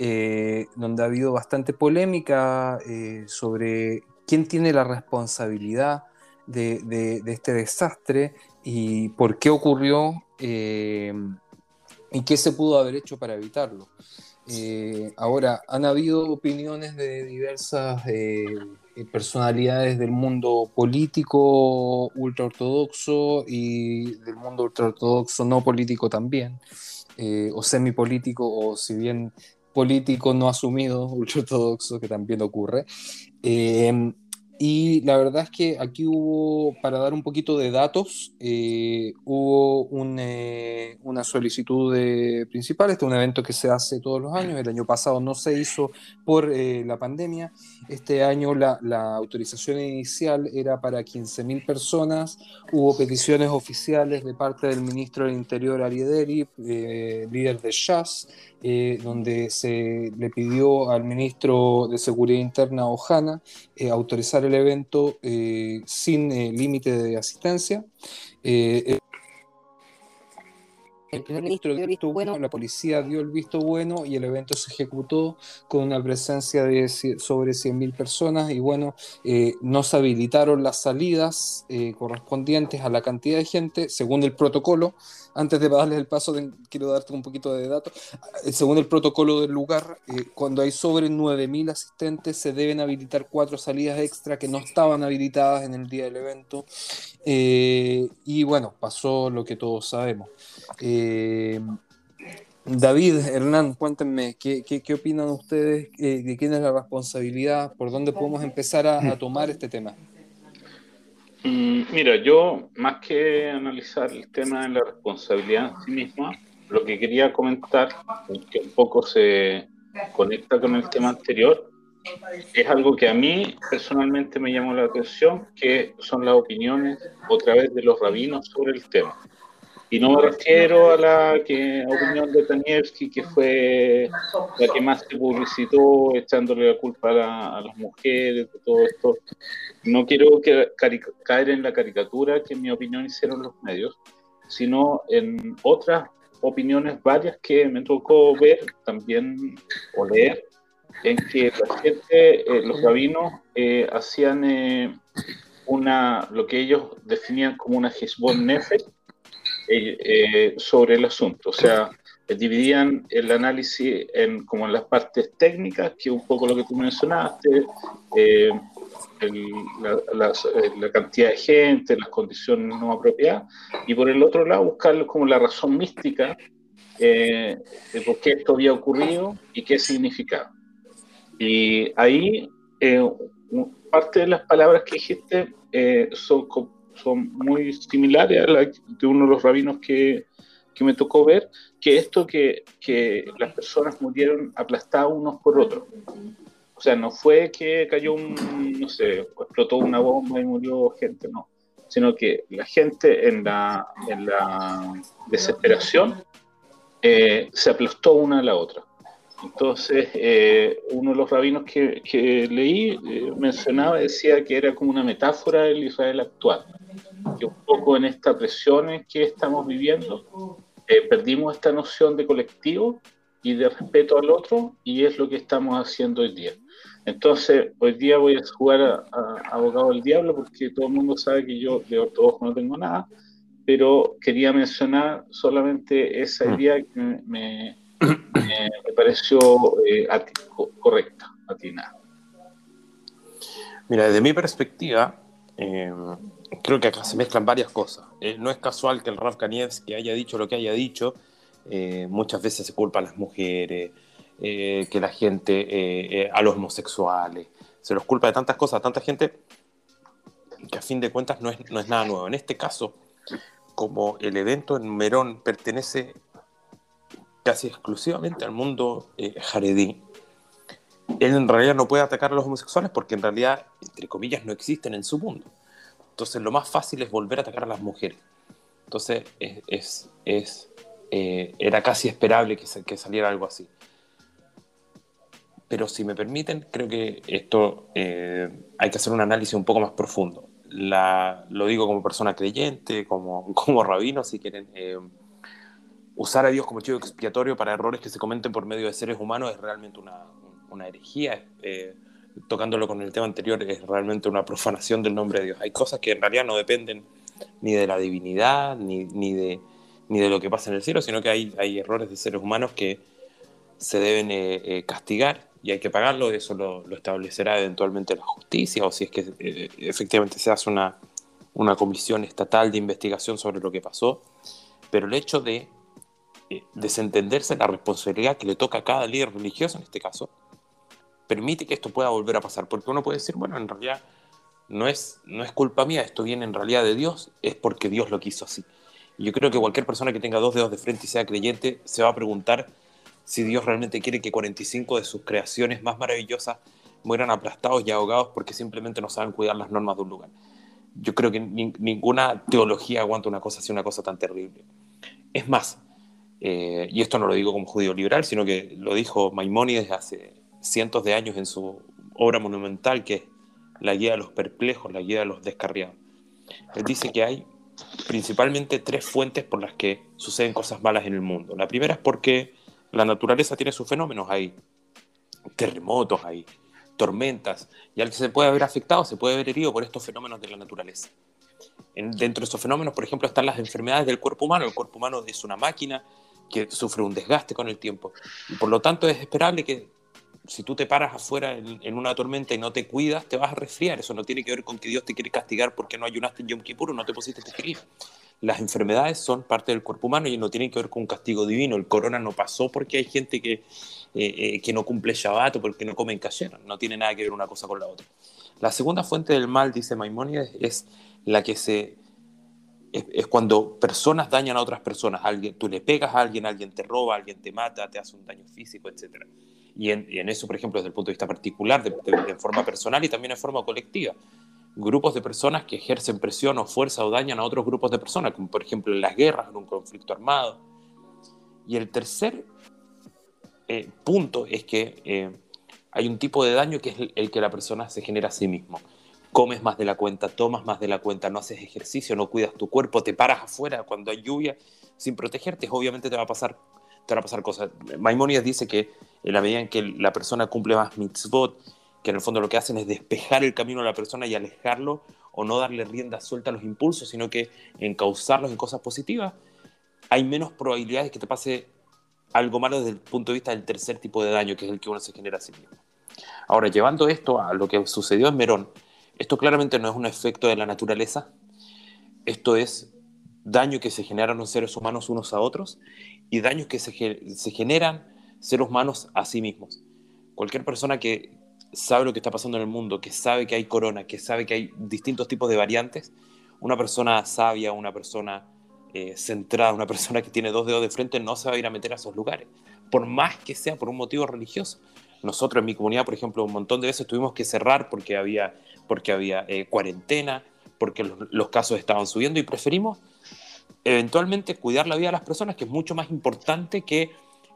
eh, donde ha habido bastante polémica eh, sobre quién tiene la responsabilidad de, este desastre y por qué ocurrió eh, y qué se pudo haber hecho para evitarlo. ahora, han habido opiniones de diversas personalidades del mundo político ultraortodoxo y del mundo ultraortodoxo no político también, o semipolítico, o si bien político no asumido, <laughs> ultraortodoxo, que también ocurre. Eh, y la verdad es que aquí hubo, para dar un poquito de datos, eh, hubo eh, una solicitud de principal. Este es un evento que se hace todos los años. El año pasado no se hizo por la pandemia. Este año la, autorización inicial era para 15.000 personas. Hubo peticiones oficiales de parte del ministro del Interior, Ariederi, líder de Shas, eh, donde se le pidió al ministro de Seguridad Interna, Ojana, eh, autorizar el evento eh, sin límite de asistencia. El primer ministro dio el visto bueno, la policía dio el visto bueno y el evento se ejecutó con una presencia de sobre 100.000 personas y bueno, eh, no se habilitaron las salidas eh, correspondientes a la cantidad de gente según el protocolo. Antes de darles el paso, quiero darte un poquito de datos. Eh, según el protocolo del lugar, cuando hay sobre 9.000 asistentes se deben habilitar cuatro salidas extra que no estaban habilitadas en el día del evento. y bueno, pasó lo que todos sabemos. Eh, David, Hernán, cuéntenme, ¿qué, qué, opinan ustedes? Eh, ¿De quién es la responsabilidad? ¿Por dónde podemos empezar a, tomar este tema? Mm, mira, yo más que analizar el tema de la responsabilidad en sí misma, lo que quería comentar, que un poco se conecta con el tema anterior, es algo que a mí personalmente me llamó la atención, que son las opiniones otra vez de los rabinos sobre el tema. Y no me refiero a la que, opinión de Taniewski, que fue la que más se publicitó, echándole la culpa a, las mujeres, de todo esto. No quiero caer en la caricatura que en mi opinión hicieron los medios, sino en otras opiniones varias que me tocó ver también o leer, en que la gente, eh, los rabinos, eh, hacían eh, una, lo que ellos definían como una Hezbollah Nefesh, eh, eh, sobre el asunto. O sea, dividían el análisis en, como en las partes técnicas, que un poco lo que tú mencionaste, eh, la, cantidad de gente, las condiciones no apropiadas, y por el otro lado buscar como la razón mística de por qué esto había ocurrido y qué significaba. Y ahí parte de las palabras que dijiste son son muy similares a las de uno de los rabinos que, que me tocó ver, que esto que, que, las personas murieron aplastadas unos por otros. O sea, no fue que cayó un, no sé, explotó una bomba y murió gente, no. Sino que la gente en la, en la desesperación eh, se aplastó una a la otra. Entonces, eh, uno de los rabinos que, que leí eh, mencionaba, decía que era como una metáfora del Israel actual que un poco en esta presión que estamos viviendo, eh, perdimos esta noción de colectivo y de respeto al otro, y es lo que estamos haciendo hoy día. Entonces, hoy día voy a jugar a, abogado del diablo, porque todo el mundo sabe que yo de ortodoxo no tengo nada, pero quería mencionar solamente esa mm. idea que me, me, pareció eh, correcta, atinada. Mira, desde mi perspectiva, eh, creo que acá se mezclan varias cosas. Eh, no es casual que el Rav Kanievski haya dicho lo que haya dicho. Eh, muchas veces se culpa a las mujeres, eh, que la gente, a los homosexuales. Se los culpa de tantas cosas a tanta gente que a fin de cuentas no es, no es nada nuevo. En este caso, como el evento en Merón pertenece casi exclusivamente al mundo jaredí, él en realidad no puede atacar a los homosexuales porque en realidad, entre comillas, no existen en su mundo. Entonces lo más fácil es volver a atacar a las mujeres. Entonces es, es, eh, era casi esperable que, que, saliera algo así. Pero si me permiten, creo que esto eh, hay que hacer un análisis un poco más profundo. La, lo digo como persona creyente, como, <laughs> como rabino, si quieren. Eh, usar a Dios como chivo expiatorio para errores que se cometen por medio de seres humanos es realmente una, una herejía tocándolo con el tema anterior, es realmente una profanación del nombre de Dios. Hay cosas que en realidad no dependen ni de la divinidad, ni, ni, de, ni de lo que pasa en el cielo, sino que hay, hay errores de seres humanos que se deben eh, eh, castigar y hay que pagarlo, eso lo, establecerá eventualmente la justicia, o si es que eh, efectivamente se hace una, una comisión estatal de investigación sobre lo que pasó, pero el hecho de desentenderse la responsabilidad que le toca a cada líder religioso, en este caso, permite que esto pueda volver a pasar, porque uno puede decir, bueno, en realidad no es, no es culpa mía, esto viene en realidad de Dios, es porque Dios lo quiso así. Y yo creo que cualquier persona que tenga dos dedos de frente y sea creyente se va a preguntar si Dios realmente quiere que 45 de sus creaciones más maravillosas mueran aplastados y ahogados porque simplemente no saben cuidar las normas de un lugar. Yo creo que ninguna teología aguanta una cosa así, una cosa tan terrible. Es más, eh, y esto no lo digo como judío liberal, sino que lo dijo Maimónides hace cientos de años en su obra monumental que es La guía de los perplejos, la guía de los descarriados. Él dice que hay principalmente tres fuentes por las que suceden cosas malas en el mundo. La primera es porque la naturaleza tiene sus fenómenos, hay terremotos, hay tormentas, y al que se puede ver afectado se puede ver herido por estos fenómenos de la naturaleza. dentro de estos fenómenos, por ejemplo, están las enfermedades del cuerpo humano. El cuerpo humano es una máquina que sufre un desgaste con el tiempo. Y por lo tanto es esperable que si tú te paras afuera en, una tormenta y no te cuidas, te vas a resfriar. Eso no tiene que ver con que Dios te quiere castigar porque no ayunaste en Yom Kippur o no te pusiste tefilín. Las enfermedades son parte del cuerpo humano y no tienen que ver con un castigo divino. El corona no pasó porque hay gente que, eh, eh, que no cumple Shabbat o porque no comen kasher. No tiene nada que ver una cosa con la otra. La segunda fuente del mal, dice Maimónides, es la que se es, cuando personas dañan a otras personas. Alguien, tú le pegas a alguien, alguien te roba, alguien te mata, te hace un daño físico, etc. Y en, eso, por ejemplo, desde el punto de vista particular, de, forma personal y también en forma colectiva. Grupos de personas que ejercen presión o fuerza o dañan a otros grupos de personas, como por ejemplo en las guerras, en un conflicto armado. Y el tercer eh, punto es que eh, hay un tipo de daño que es el que la persona se genera a sí mismo comes más de la cuenta, tomas más de la cuenta, no haces ejercicio, no cuidas tu cuerpo, te paras afuera cuando hay lluvia sin protegerte, obviamente te va a pasar, te van a pasar cosas. Maimonides dice que en la medida en que la persona cumple más mitzvot, que en el fondo lo que hacen es despejar el camino a la persona y alejarlo o no darle rienda suelta a los impulsos, sino que encauzarlos en cosas positivas, hay menos probabilidades de que te pase algo malo desde el punto de vista del tercer tipo de daño, que es el que uno se genera a sí mismo. Ahora, llevando esto a lo que sucedió en Merón, esto claramente no es un efecto de la naturaleza, esto es daño que se generan los seres humanos unos a otros y daños que se, generan seres humanos a sí mismos. Cualquier persona que sabe lo que está pasando en el mundo, que sabe que hay corona, que sabe que hay distintos tipos de variantes, una persona sabia, una persona eh, centrada, una persona que tiene dos dedos de frente, no se va a ir a meter a esos lugares, por más que sea por un motivo religioso. Nosotros en mi comunidad, por ejemplo, un montón de veces tuvimos que cerrar porque había porque había eh, cuarentena, porque los, casos estaban subiendo y preferimos eventualmente cuidar la vida de las personas, que es mucho más importante que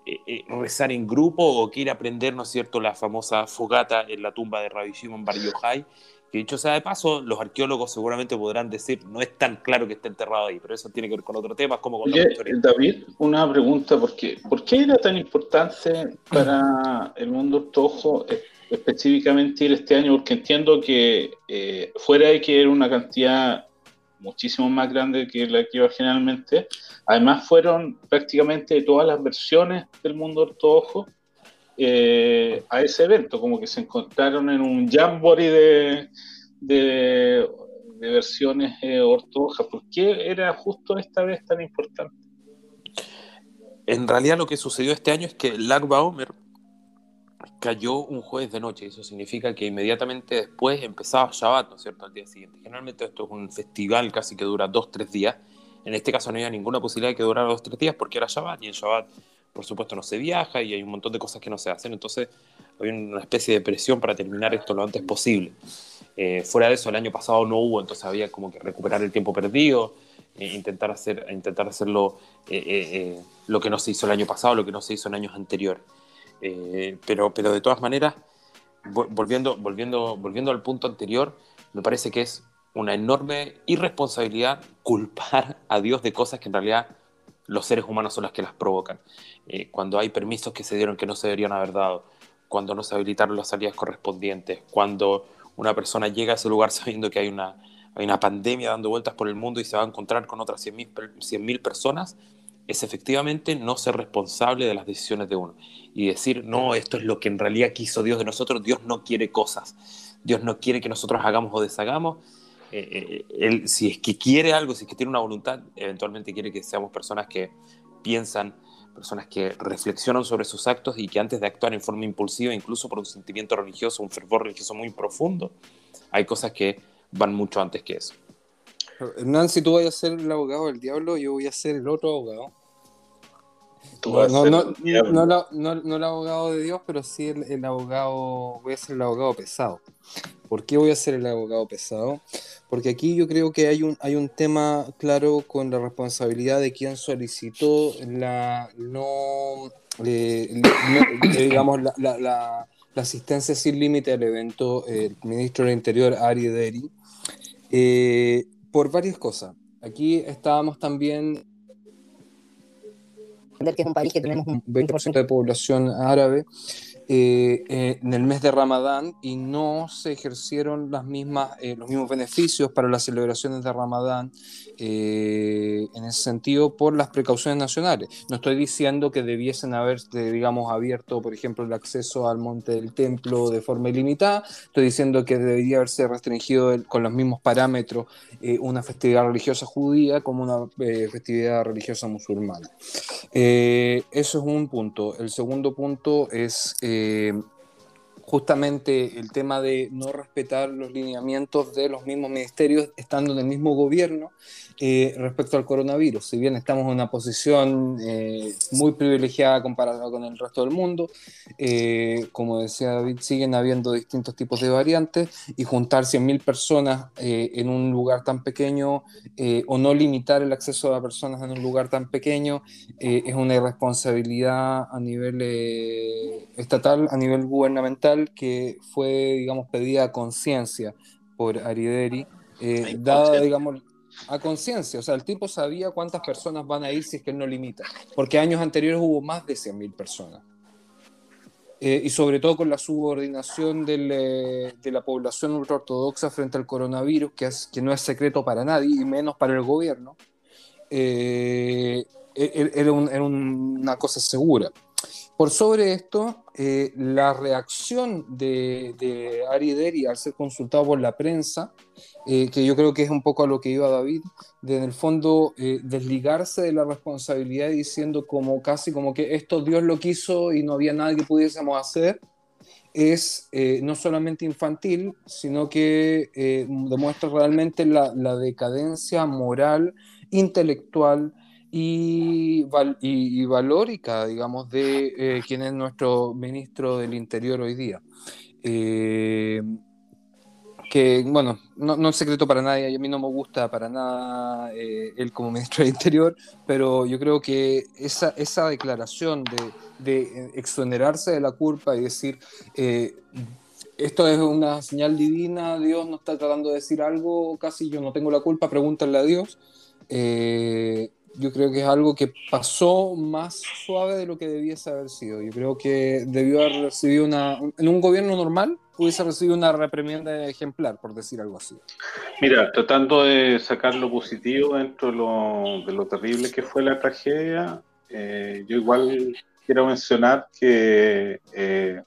eh, eh, rezar en grupo o que ir a aprender, ¿no es cierto?, la famosa fogata en la tumba de Rabbi Shimon Bar Yochai, que dicho sea de paso, los arqueólogos seguramente podrán decir, no es tan claro que esté enterrado ahí, pero eso tiene que ver con otro tema, como con Oye, David, una pregunta, ¿por qué, ¿por qué era tan importante para <clears throat> el mundo ortodoxo específicamente ir este año, porque entiendo que eh, fuera de que era una cantidad muchísimo más grande que la que iba generalmente, además fueron prácticamente todas las versiones del mundo ortodoxo eh, a ese evento, como que se encontraron en un jamboree de, de, versiones eh, ortodoxas. ¿Por qué era justo esta vez tan importante? En realidad lo que sucedió este año es que Baomer, cayó un jueves de noche. Eso significa que inmediatamente después empezaba Shabbat, ¿no es cierto?, al día siguiente. Generalmente esto es un festival casi que dura dos, tres días. En este caso no había ninguna posibilidad de que durara dos, tres días porque era Shabbat y en Shabbat, por supuesto, no se viaja y hay un montón de cosas que no se hacen. Entonces había una especie de presión para terminar esto lo antes posible. Eh, fuera de eso, el año pasado no hubo, entonces había como que recuperar el tiempo perdido, eh, intentar, hacer, intentar hacerlo eh, lo que no se hizo el año pasado, lo que no se hizo en años anteriores. Eh, pero, pero de todas maneras, volviendo, volviendo, volviendo al punto anterior, me parece que es una enorme irresponsabilidad culpar a Dios de cosas que en realidad los seres humanos son las que las provocan. Eh, cuando hay permisos que se dieron que no se deberían haber dado, cuando no se habilitaron las salidas correspondientes, cuando una persona llega a ese lugar <laughs> sabiendo que hay una, hay una pandemia dando vueltas por el mundo y se va a encontrar con otras 100.000 personas, es efectivamente no ser responsable de las decisiones de uno y decir, no, esto es lo que en realidad quiso Dios de nosotros, Dios no quiere cosas, Dios no quiere que nosotros hagamos o deshagamos, eh, eh, él, si es que quiere algo, si es que tiene una voluntad, eventualmente quiere que seamos personas que piensan, personas que reflexionan sobre sus actos y que antes de actuar en forma impulsiva, incluso por un sentimiento religioso, un fervor religioso muy profundo, hay cosas que van mucho antes que eso. Nancy, tú vas a ser el abogado del diablo, yo voy a ser el otro abogado. No, no, el abogado de Dios, pero sí el, abogado, voy a ser el abogado pesado. ¿Por qué voy a ser el abogado pesado? Porque aquí yo creo que hay un, hay un tema claro con la responsabilidad de quien solicitó la no, eh, eh, digamos, la, asistencia sin límite al evento, el ministro del Interior, Ari Deri. Eh, por varias cosas. aquí estábamos también que es un país que tenemos un 20% de población árabe eh, eh, en el mes de Ramadán y no se ejercieron las mismas, eh, los mismos beneficios para las celebraciones de Ramadán en ese sentido por las precauciones nacionales. No estoy diciendo que debiesen haber, digamos, abierto, por ejemplo, el acceso al monte del templo de forma ilimitada, estoy diciendo que debería haberse restringido con los mismos parámetros una festividad religiosa judía como una festividad religiosa musulmana. eso es un punto. El segundo punto es... Eh, justamente el tema de no respetar los lineamientos de los mismos ministerios estando en el mismo gobierno eh, respecto al coronavirus. Si bien estamos en una posición eh, muy privilegiada comparada con el resto del mundo, eh, como decía David, siguen habiendo distintos tipos de variantes y juntar 100.000 personas en un lugar tan pequeño o no limitar el acceso a personas en un lugar tan pequeño es una irresponsabilidad a nivel estatal, a nivel gubernamental, que fue, digamos, pedida a conciencia por Arideri, dada, digamos, a conciencia. O sea, el tipo sabía cuántas personas van a ir si es que él no limita. Porque años anteriores hubo más de 100.000 personas. Eh, y sobre todo con la subordinación eh, de la población ultraortodoxa frente al coronavirus, que, no es secreto para nadie, y menos para el gobierno, eh, e, e, era, una cosa segura. Por sobre esto, la reacción de, de Ari Deri al ser consultado por la prensa eh, que yo creo que es un poco a lo que iba David, de en el fondo eh, desligarse de la responsabilidad diciendo como casi como que esto Dios lo quiso y no había nada que pudiésemos hacer, es eh, no solamente infantil, sino que demuestra realmente la, la, decadencia moral, intelectual y, y, valórica, digamos, de quien es nuestro ministro del Interior hoy día que, bueno, no, no, es secreto para nadie, a mí no me gusta para nada eh, él como ministro del Interior, pero yo creo que esa, esa declaración de, de exonerarse de la culpa y decir, eh, esto es una señal divina, Dios nos está tratando de decir algo, casi yo no tengo la culpa, pregúntale a Dios. Eh, yo creo que es algo que pasó más suave de lo que debiese haber sido. Yo creo que debió haber recibido una, en un gobierno normal, hubiese recibido una reprimienda ejemplar, por decir algo así. Mira, tratando de sacar lo positivo dentro de lo, terrible que fue la tragedia, eh, yo igual quiero mencionar que eh,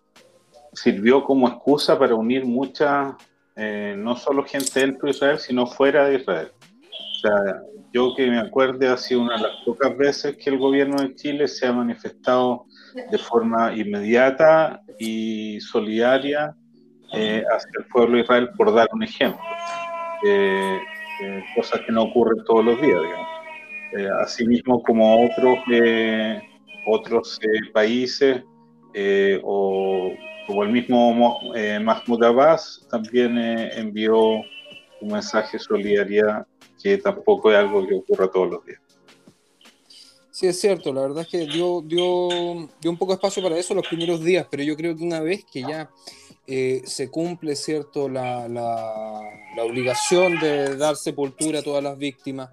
sirvió como excusa para unir mucha, eh, no solo gente dentro de Israel, sino fuera de Israel. O sea, yo que me acuerde, ha sido una de las pocas veces que el gobierno de Chile se ha manifestado de forma inmediata y solidaria eh, hacia el pueblo de Israel, por dar un ejemplo. Eh, eh, cosas que no ocurren todos los días, digamos. asimismo, como otros, otros países, o como el mismo Mahmoud Abbas, también envió un mensaje de solidaridad que tampoco es algo que ocurra todos los días. Sí, es cierto, la verdad es que dio, dio, dio un poco de espacio para eso los primeros días, pero yo creo que una vez que ya eh, se cumple, ¿cierto?, la, la, obligación de dar sepultura a todas las víctimas,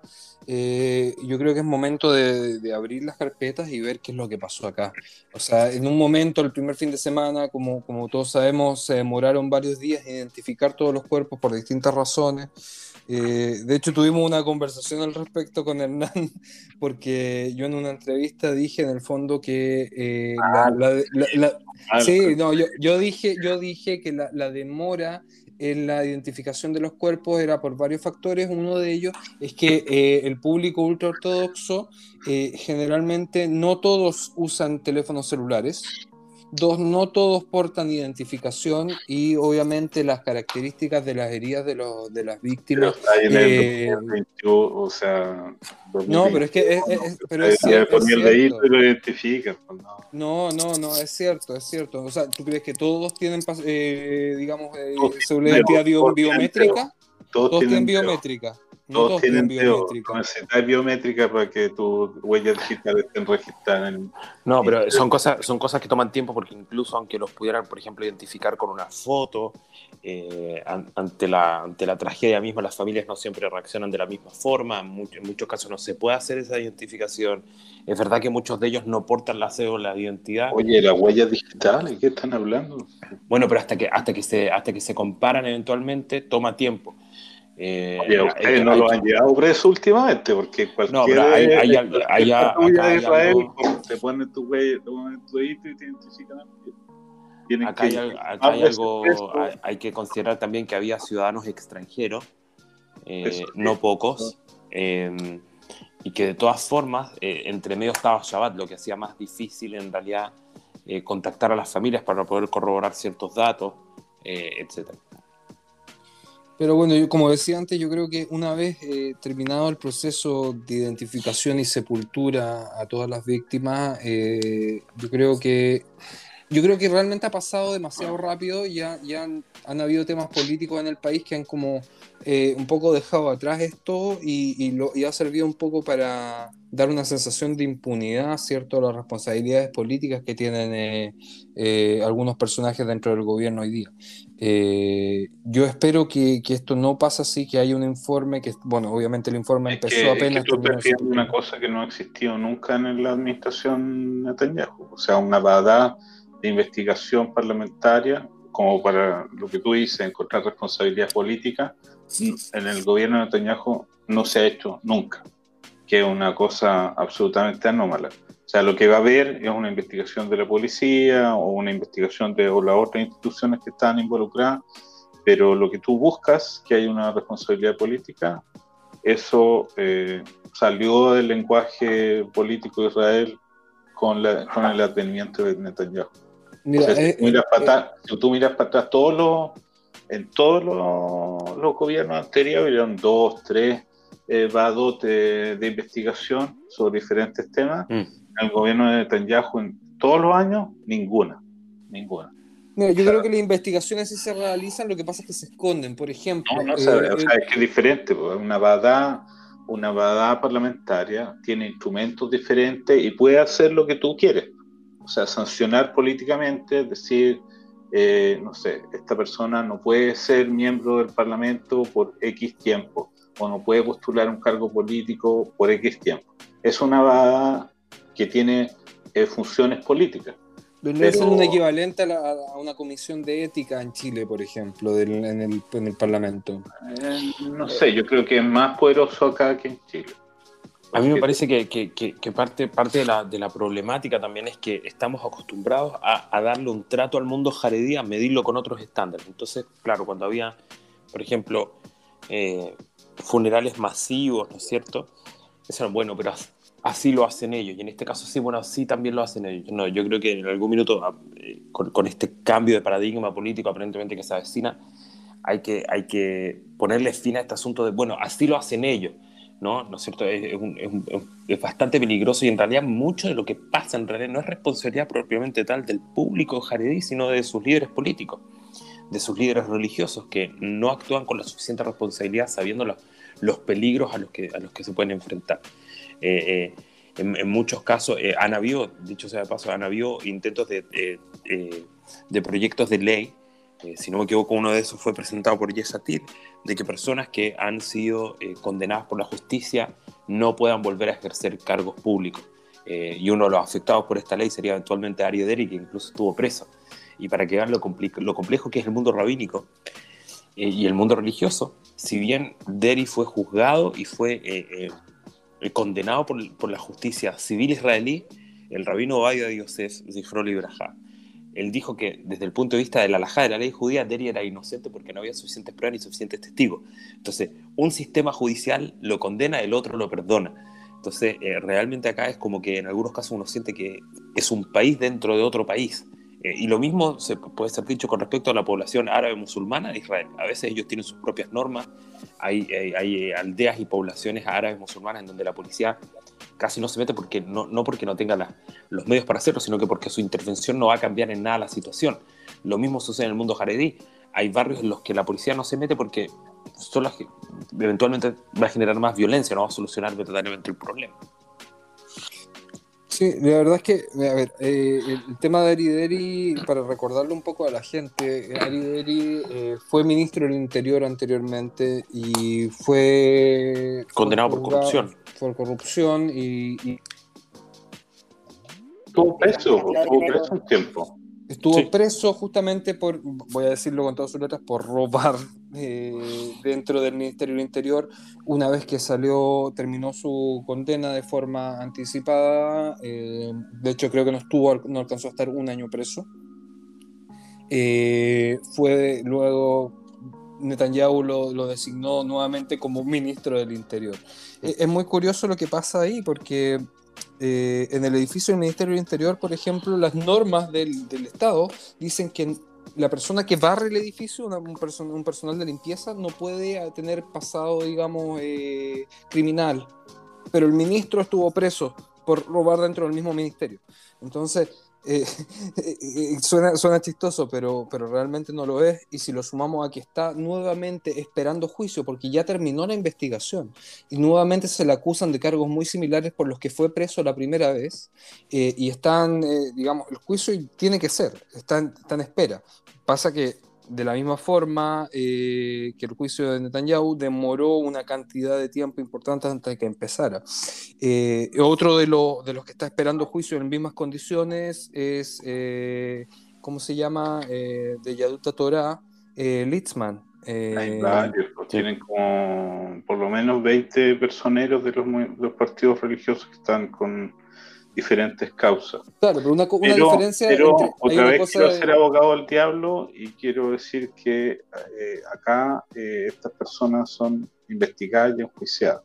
eh, yo creo que es momento de, de, abrir las carpetas y ver qué es lo que pasó acá. O sea, en un momento, el primer fin de semana, como, como todos sabemos, se demoraron varios días en identificar todos los cuerpos por distintas razones. Eh, de hecho, tuvimos una conversación al respecto con Hernán, <laughs> porque yo en una entrevista dije en el fondo que eh, ah, la, ah, sí, no, yo, yo, dije, yo dije que la, demora en la identificación de los cuerpos era por varios factores. Uno de ellos es que eh, el público ultraortodoxo generalmente no todos usan teléfonos celulares. Dos, no todos portan identificación y obviamente las características de las heridas de, los, de las víctimas. Eh, o sea, no, pero es que es, es, pero es, cierto, es cierto. lo identifican. Pues, no. no, no, es cierto, es cierto. O sea, ¿tú crees que todos tienen, eh, digamos, eh, identidad biométrica? Todos, tienen, biométrica. No Todos tienen biométrica. Necesitas biométrica para que tus huellas digitales estén registradas. En... No, pero son cosas, son cosas que toman tiempo porque incluso aunque los pudieran, por ejemplo, identificar con una foto, eh, ante, la, ante la tragedia misma, las familias no siempre reaccionan de la misma forma. En muchos, en muchos casos no se puede hacer esa identificación. Es verdad que muchos de ellos no portan la cédula de identidad. Oye, las huellas digitales, ¿qué están hablando? Bueno, pero hasta que, hasta que, se, hasta que se comparan eventualmente, toma tiempo. Eh, Oye, ustedes no lo han llevado preso últimamente, porque cualquier... No, pero hay, hay, hay, hay Israel, te ponen tu huella, te ponen tu y te identifican acá, hay, acá hay, algo, hay, que considerar también que había ciudadanos extranjeros, eh, no pocos, eh, y que de todas formas, eh, entre medio estaba Shabbat, lo que hacía más difícil en realidad contactar a las familias para poder corroborar ciertos datos, etcétera. Pero bueno, yo, como decía antes, yo creo que una vez eh, terminado el proceso de identificación y sepultura a todas las víctimas, eh, yo creo que yo creo que realmente ha pasado demasiado rápido, ya, ya han, han habido temas políticos en el país que han como eh, un poco dejado atrás esto y, lo, ha servido un poco para dar una sensación de impunidad, ¿cierto?, las responsabilidades políticas que tienen eh, eh, algunos personajes dentro del gobierno hoy día. yo espero que, esto no pase así, que haya un informe, que, bueno, obviamente el informe empezó apenas... Es que tú una cosa que no ha existido nunca en la administración Netanyahu, o sea, una bada de investigación parlamentaria como para lo que tú dices, encontrar responsabilidad política, en el gobierno de Netanyahu no se ha hecho nunca, que es una cosa absolutamente anómala. O sea, lo que va a haber es una investigación de la policía o una investigación de las otras instituciones que están involucradas, pero lo que tú buscas, que hay una responsabilidad política, eso eh, salió del lenguaje político de Israel con, la, con el advenimiento de Netanyahu. Mira, si, tú miras para atrás, todos los, en todos los, gobiernos anteriores hubieron dos, tres eh, vados de, investigación sobre diferentes temas. Mm. En el gobierno de Netanyahu, en todos los años, ninguna. Ninguna. Mira, yo creo que las investigaciones sí se realizan, lo que pasa es que se esconden, por ejemplo. No, no, o sea, eh, es que es diferente, una vada una vada parlamentaria tiene instrumentos diferentes y puede hacer lo que tú quieres. O sea, sancionar políticamente, decir, eh, no sé, esta persona no puede ser miembro del Parlamento por X tiempo, o no puede postular un cargo político por X tiempo. Es una vada que tiene eh, funciones políticas. Vendría ser un equivalente a, una comisión de ética en Chile, por ejemplo, en, el, en, el, Parlamento. Eh, no sé, yo creo que es más poderoso acá que en Chile. A mí me parece que, que, que, parte, parte de, la, de, la, problemática también es que estamos acostumbrados a, a, darle un trato al mundo jaredí, a medirlo con otros estándares. Entonces, claro, cuando había, por ejemplo, eh, funerales masivos, ¿no es cierto? Eso bueno, pero así lo hacen ellos. Y en este caso sí, bueno, así también lo hacen ellos. No, yo creo que en algún minuto, ah, eh, con, con, este cambio de paradigma político aparentemente que se avecina, hay que, hay que ponerle fin a este asunto de, bueno, así lo hacen ellos ¿no? ¿No es cierto? Es, es, bastante peligroso y en realidad mucho de lo que pasa en realidad no es responsabilidad propiamente tal del público jaredí, sino de sus líderes políticos, de sus líderes religiosos que no actúan con la suficiente responsabilidad sabiendo los, peligros a los, que, a los que se pueden enfrentar. Eh, eh, en, muchos casos eh, han habido, dicho sea de paso, han habido intentos de, de proyectos de ley eh, si no me equivoco, uno de esos fue presentado por Yesatir, de que personas que han sido eh, condenadas por la justicia no puedan volver a ejercer cargos públicos. Eh, y uno de los afectados por esta ley sería eventualmente Ario Deri, que incluso estuvo preso. Y para que vean lo, complejo que es el mundo rabínico y el mundo religioso, si bien Deri fue juzgado y fue condenado por, por, la justicia civil israelí, el rabino Obadia Yosef Zifrol Ibrahá él dijo que desde el punto de vista de la alajá de la ley judía, Deri era inocente porque no había suficientes pruebas ni suficientes testigos. Entonces, un sistema judicial lo condena, el otro lo perdona. Entonces, eh, realmente acá es como que en algunos casos uno siente que es un país dentro de otro país. Eh, y lo mismo se puede ser dicho con respecto a la población árabe musulmana de Israel. A veces ellos tienen sus propias normas. Hay, hay aldeas y poblaciones árabes musulmanas en donde la policía casi no se mete porque no, no porque no tenga los medios para hacerlo, sino que porque su intervención no va a cambiar en nada la situación. Lo mismo sucede en el mundo jaredí. Hay barrios en los que la policía no se mete porque son las que eventualmente va a generar más violencia, no va a solucionar verdaderamente el problema. Sí, la verdad es que, a ver, eh, el tema de Arideri, para recordarlo un poco a la gente, Arideri eh, fue ministro del Interior anteriormente y fue... Condenado por corrupción. Por corrupción y... y estuvo preso, estuvo preso un tiempo. Estuvo preso justamente por, voy a decirlo con todas sus letras, por robar eh, dentro del Ministerio del Interior. Una vez que salió, terminó su condena de forma anticipada. Eh, de hecho, creo que no estuvo, no alcanzó a estar un año preso. Eh, fue luego Netanyahu lo, designó nuevamente como ministro del Interior. es muy curioso lo que pasa ahí porque eh, en el edificio del Ministerio del Interior, por ejemplo, las normas del, Estado dicen que la persona que barre el edificio, una, un, personal de limpieza, no puede tener pasado, digamos, eh, criminal. Pero el ministro estuvo preso por robar dentro del mismo ministerio. Entonces, eh, <laughs> eh, suena, suena, chistoso, pero, pero realmente no lo es. Y si lo sumamos a que está nuevamente esperando juicio, porque ya terminó la investigación, y nuevamente se le acusan de cargos muy similares por los que fue preso la primera vez, eh, y están, digamos, el juicio tiene que ser, está, está en espera. Pasa que de la misma forma eh, que el juicio de Netanyahu demoró una cantidad de tiempo importante antes de que empezara. Eh, otro de, lo, de, los que está esperando juicio en mismas condiciones es, eh, ¿cómo se llama? De Yaduta Torah, Litzman. Hay varios, pues, tienen como por lo menos 20 personeros de los, de los partidos religiosos que están con diferentes causas. Claro, pero una, una pero, diferencia. Pero entre, otra vez quiero de... ser abogado del diablo y quiero decir que eh, acá eh, estas personas son investigadas y enjuiciadas.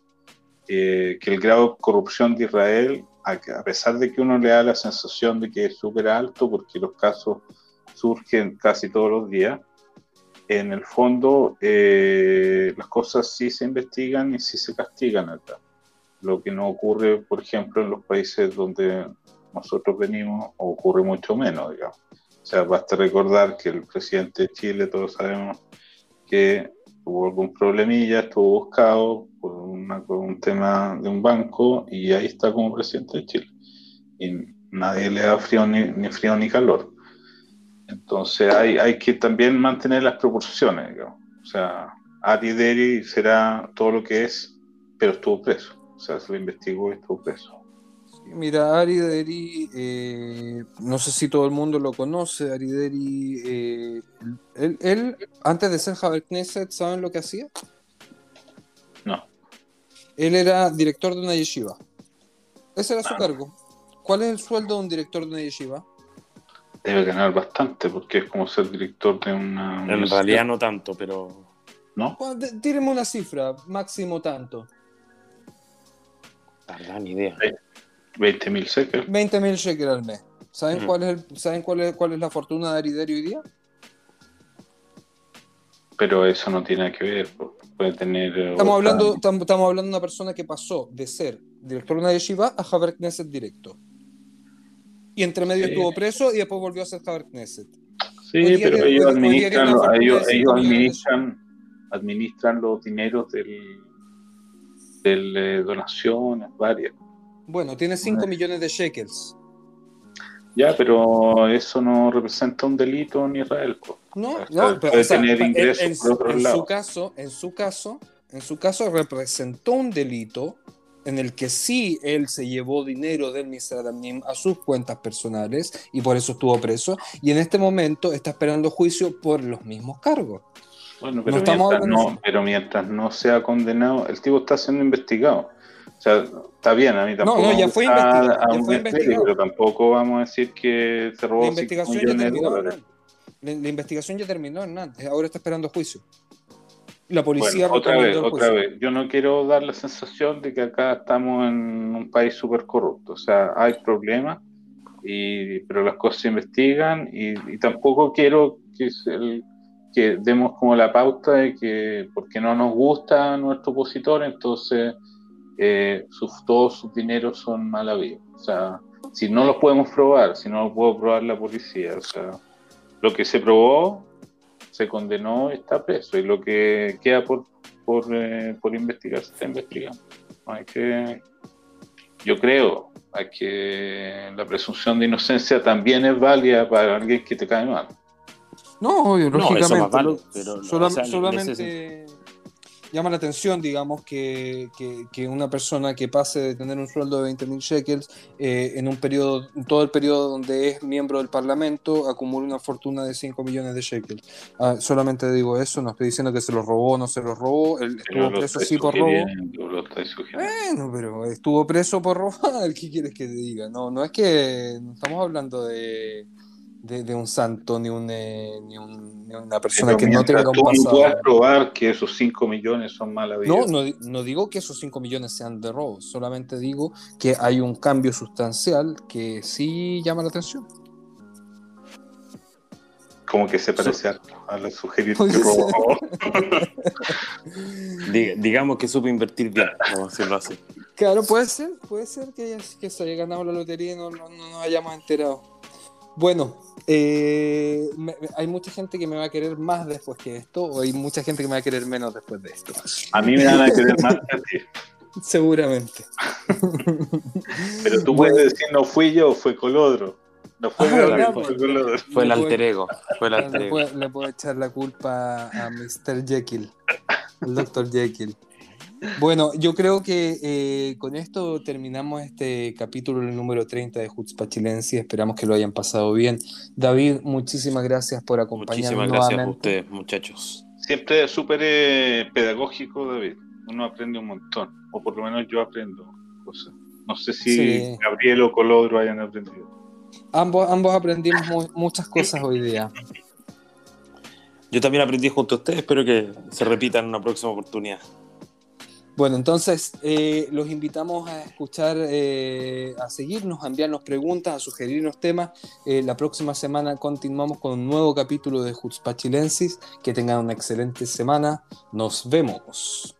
Eh, que el grado de corrupción de Israel, a, a, pesar de que uno le da la sensación de que es súper alto, porque los casos surgen casi todos los días, en el fondo eh, las cosas sí se investigan y sí se castigan acá lo que no ocurre, por ejemplo, en los países donde nosotros venimos, ocurre mucho menos, digamos. O sea, basta recordar que el presidente de Chile, todos sabemos que tuvo algún problemilla, estuvo buscado por, una, por un tema de un banco y ahí está como presidente de Chile. Y nadie le da frío ni, ni frío ni calor. Entonces hay, hay que también mantener las proporciones, digamos. O sea, Ari Deri será todo lo que es, pero estuvo preso. O sea, se lo investigó y estuvo preso. Mira, Ari Deri, eh, no sé si todo el mundo lo conoce, Ari Deri, eh, él, él, antes de ser Javier Knesset, ¿saben lo que hacía? No. Él era director de una yeshiva. Ese era su ah. cargo. ¿Cuál es el sueldo de un director de una yeshiva? Debe ganar bastante, porque es como ser director de una... En realidad no tanto, pero... ¿No? Tíreme una cifra, máximo tanto. Verdad, ni idea. 20 mil shekels. 20 mil shekels al mes. ¿Saben, mm. cuál, es el, ¿saben cuál, es, cuál es la fortuna de Arideri hoy día? Pero eso no tiene que ver. Puede tener. Estamos hablando, estamos, estamos hablando de una persona que pasó de ser director de una yeshiva a Haber Knesset directo. Y entre medio sí. estuvo preso y después volvió a ser Haber Knesset. Sí, pero que, ellos, administran, ellos, ellos administran, administran los dineros del, de donaciones, varias. Bueno, tiene 5 millones de shekels. Ya, pero eso no representa un delito en Israel. No, no, pero puede o sea, tener ingresos en, por otro en lado. su caso, en su caso, en su caso representó un delito en el que sí él se llevó dinero del Misradamim a sus cuentas personales y por eso estuvo preso y en este momento está esperando juicio por los mismos cargos. Bueno, pero, no mientras no, pero mientras no sea condenado, el tipo está siendo investigado. O sea, está bien, a mí tampoco. No, no, ya fue investigado. Ya fue investigado. Pero tampoco vamos a decir que se robó la investigación ya terminó, de la, la, investigación ya terminó, Hernán. Ahora está esperando juicio. La policía. Bueno, otra vez, otra vez. Yo no quiero dar la sensación de que acá estamos en un país súper corrupto. O sea, hay problemas, y, pero las cosas se investigan y, y tampoco quiero que el que demos como la pauta de que porque no nos gusta nuestro opositor, entonces eh, sus, todos sus dineros son mal habidos. O sea, si no los podemos probar, si no lo puedo probar la policía, o sea, lo que se probó, se condenó, está preso, y lo que queda por por, eh, por investigar, se está investigando. No hay que, yo creo, hay que la presunción de inocencia también es válida para alguien que te cae mal. No, obvio, No, lógicamente. eso más vale, pero, o sea, solamente llama la atención, digamos, que, que- que una persona que pase de tener un sueldo de 20 mil shekels eh, en un periodo, en todo el periodo donde es miembro del Parlamento, acumule una fortuna de 5 millones de shekels. Ah, solamente digo eso, no estoy diciendo que se lo robó o no se lo robó. Él estuvo lo preso sí por robo. Bueno, pero estuvo preso por robar, <laughs> ¿qué quieres que te diga? No, no es que no estamos hablando de, de, de un santo ni, un, eh, ni, un- ni una persona Pero que no tenga un tú no pasado. puedas probar que esos 5 millones son mala vida. No, no, no digo que esos 5 millones sean de robo, solamente digo que hay un cambio sustancial que sí llama la atención. Como que se parece a, a la sugerir que <laughs> robó. <laughs> Diga- digamos que supo invertir bien, vamos a decirlo así. Claro, puede ser, puede ser que, haya- que se haya ganado la lotería y no, no- no nos hayamos enterado. Bueno, eh, me- me- hay mucha gente que me va a querer más después que esto, o hay mucha gente que me va a querer menos después de esto. A mí me van a querer más que a ti. <laughs> Seguramente. Pero tú Bueno. puedes decir, no fui yo, fue Colodro. No fue Ah, fue. Colodro. Fue el alter ego, fue el alter Le ego. puedo, le puedo echar la culpa a Mr. Jekyll, al Dr. Jekyll. Bueno, yo creo que eh, con esto terminamos este capítulo el número 30 de Jutzpa Chilensis. Esperamos que lo hayan pasado bien. David, muchísimas gracias por acompañarnos Muchísimas gracias a ustedes, muchachos. Siempre es súper eh, pedagógico, David. Uno aprende un montón. O por lo menos yo aprendo cosas. No sé si Sí. Gabriel o Colodro hayan aprendido. Ambos, ambos aprendimos mu- muchas cosas hoy día. Yo también aprendí junto a ustedes, espero que se repita en una próxima oportunidad. Bueno, entonces eh, los invitamos a escuchar, eh, a seguirnos, a enviarnos preguntas, a sugerirnos temas. Eh, la próxima semana continuamos con un nuevo capítulo de Jutzpa Chilensis. Que tengan una excelente semana. Nos vemos.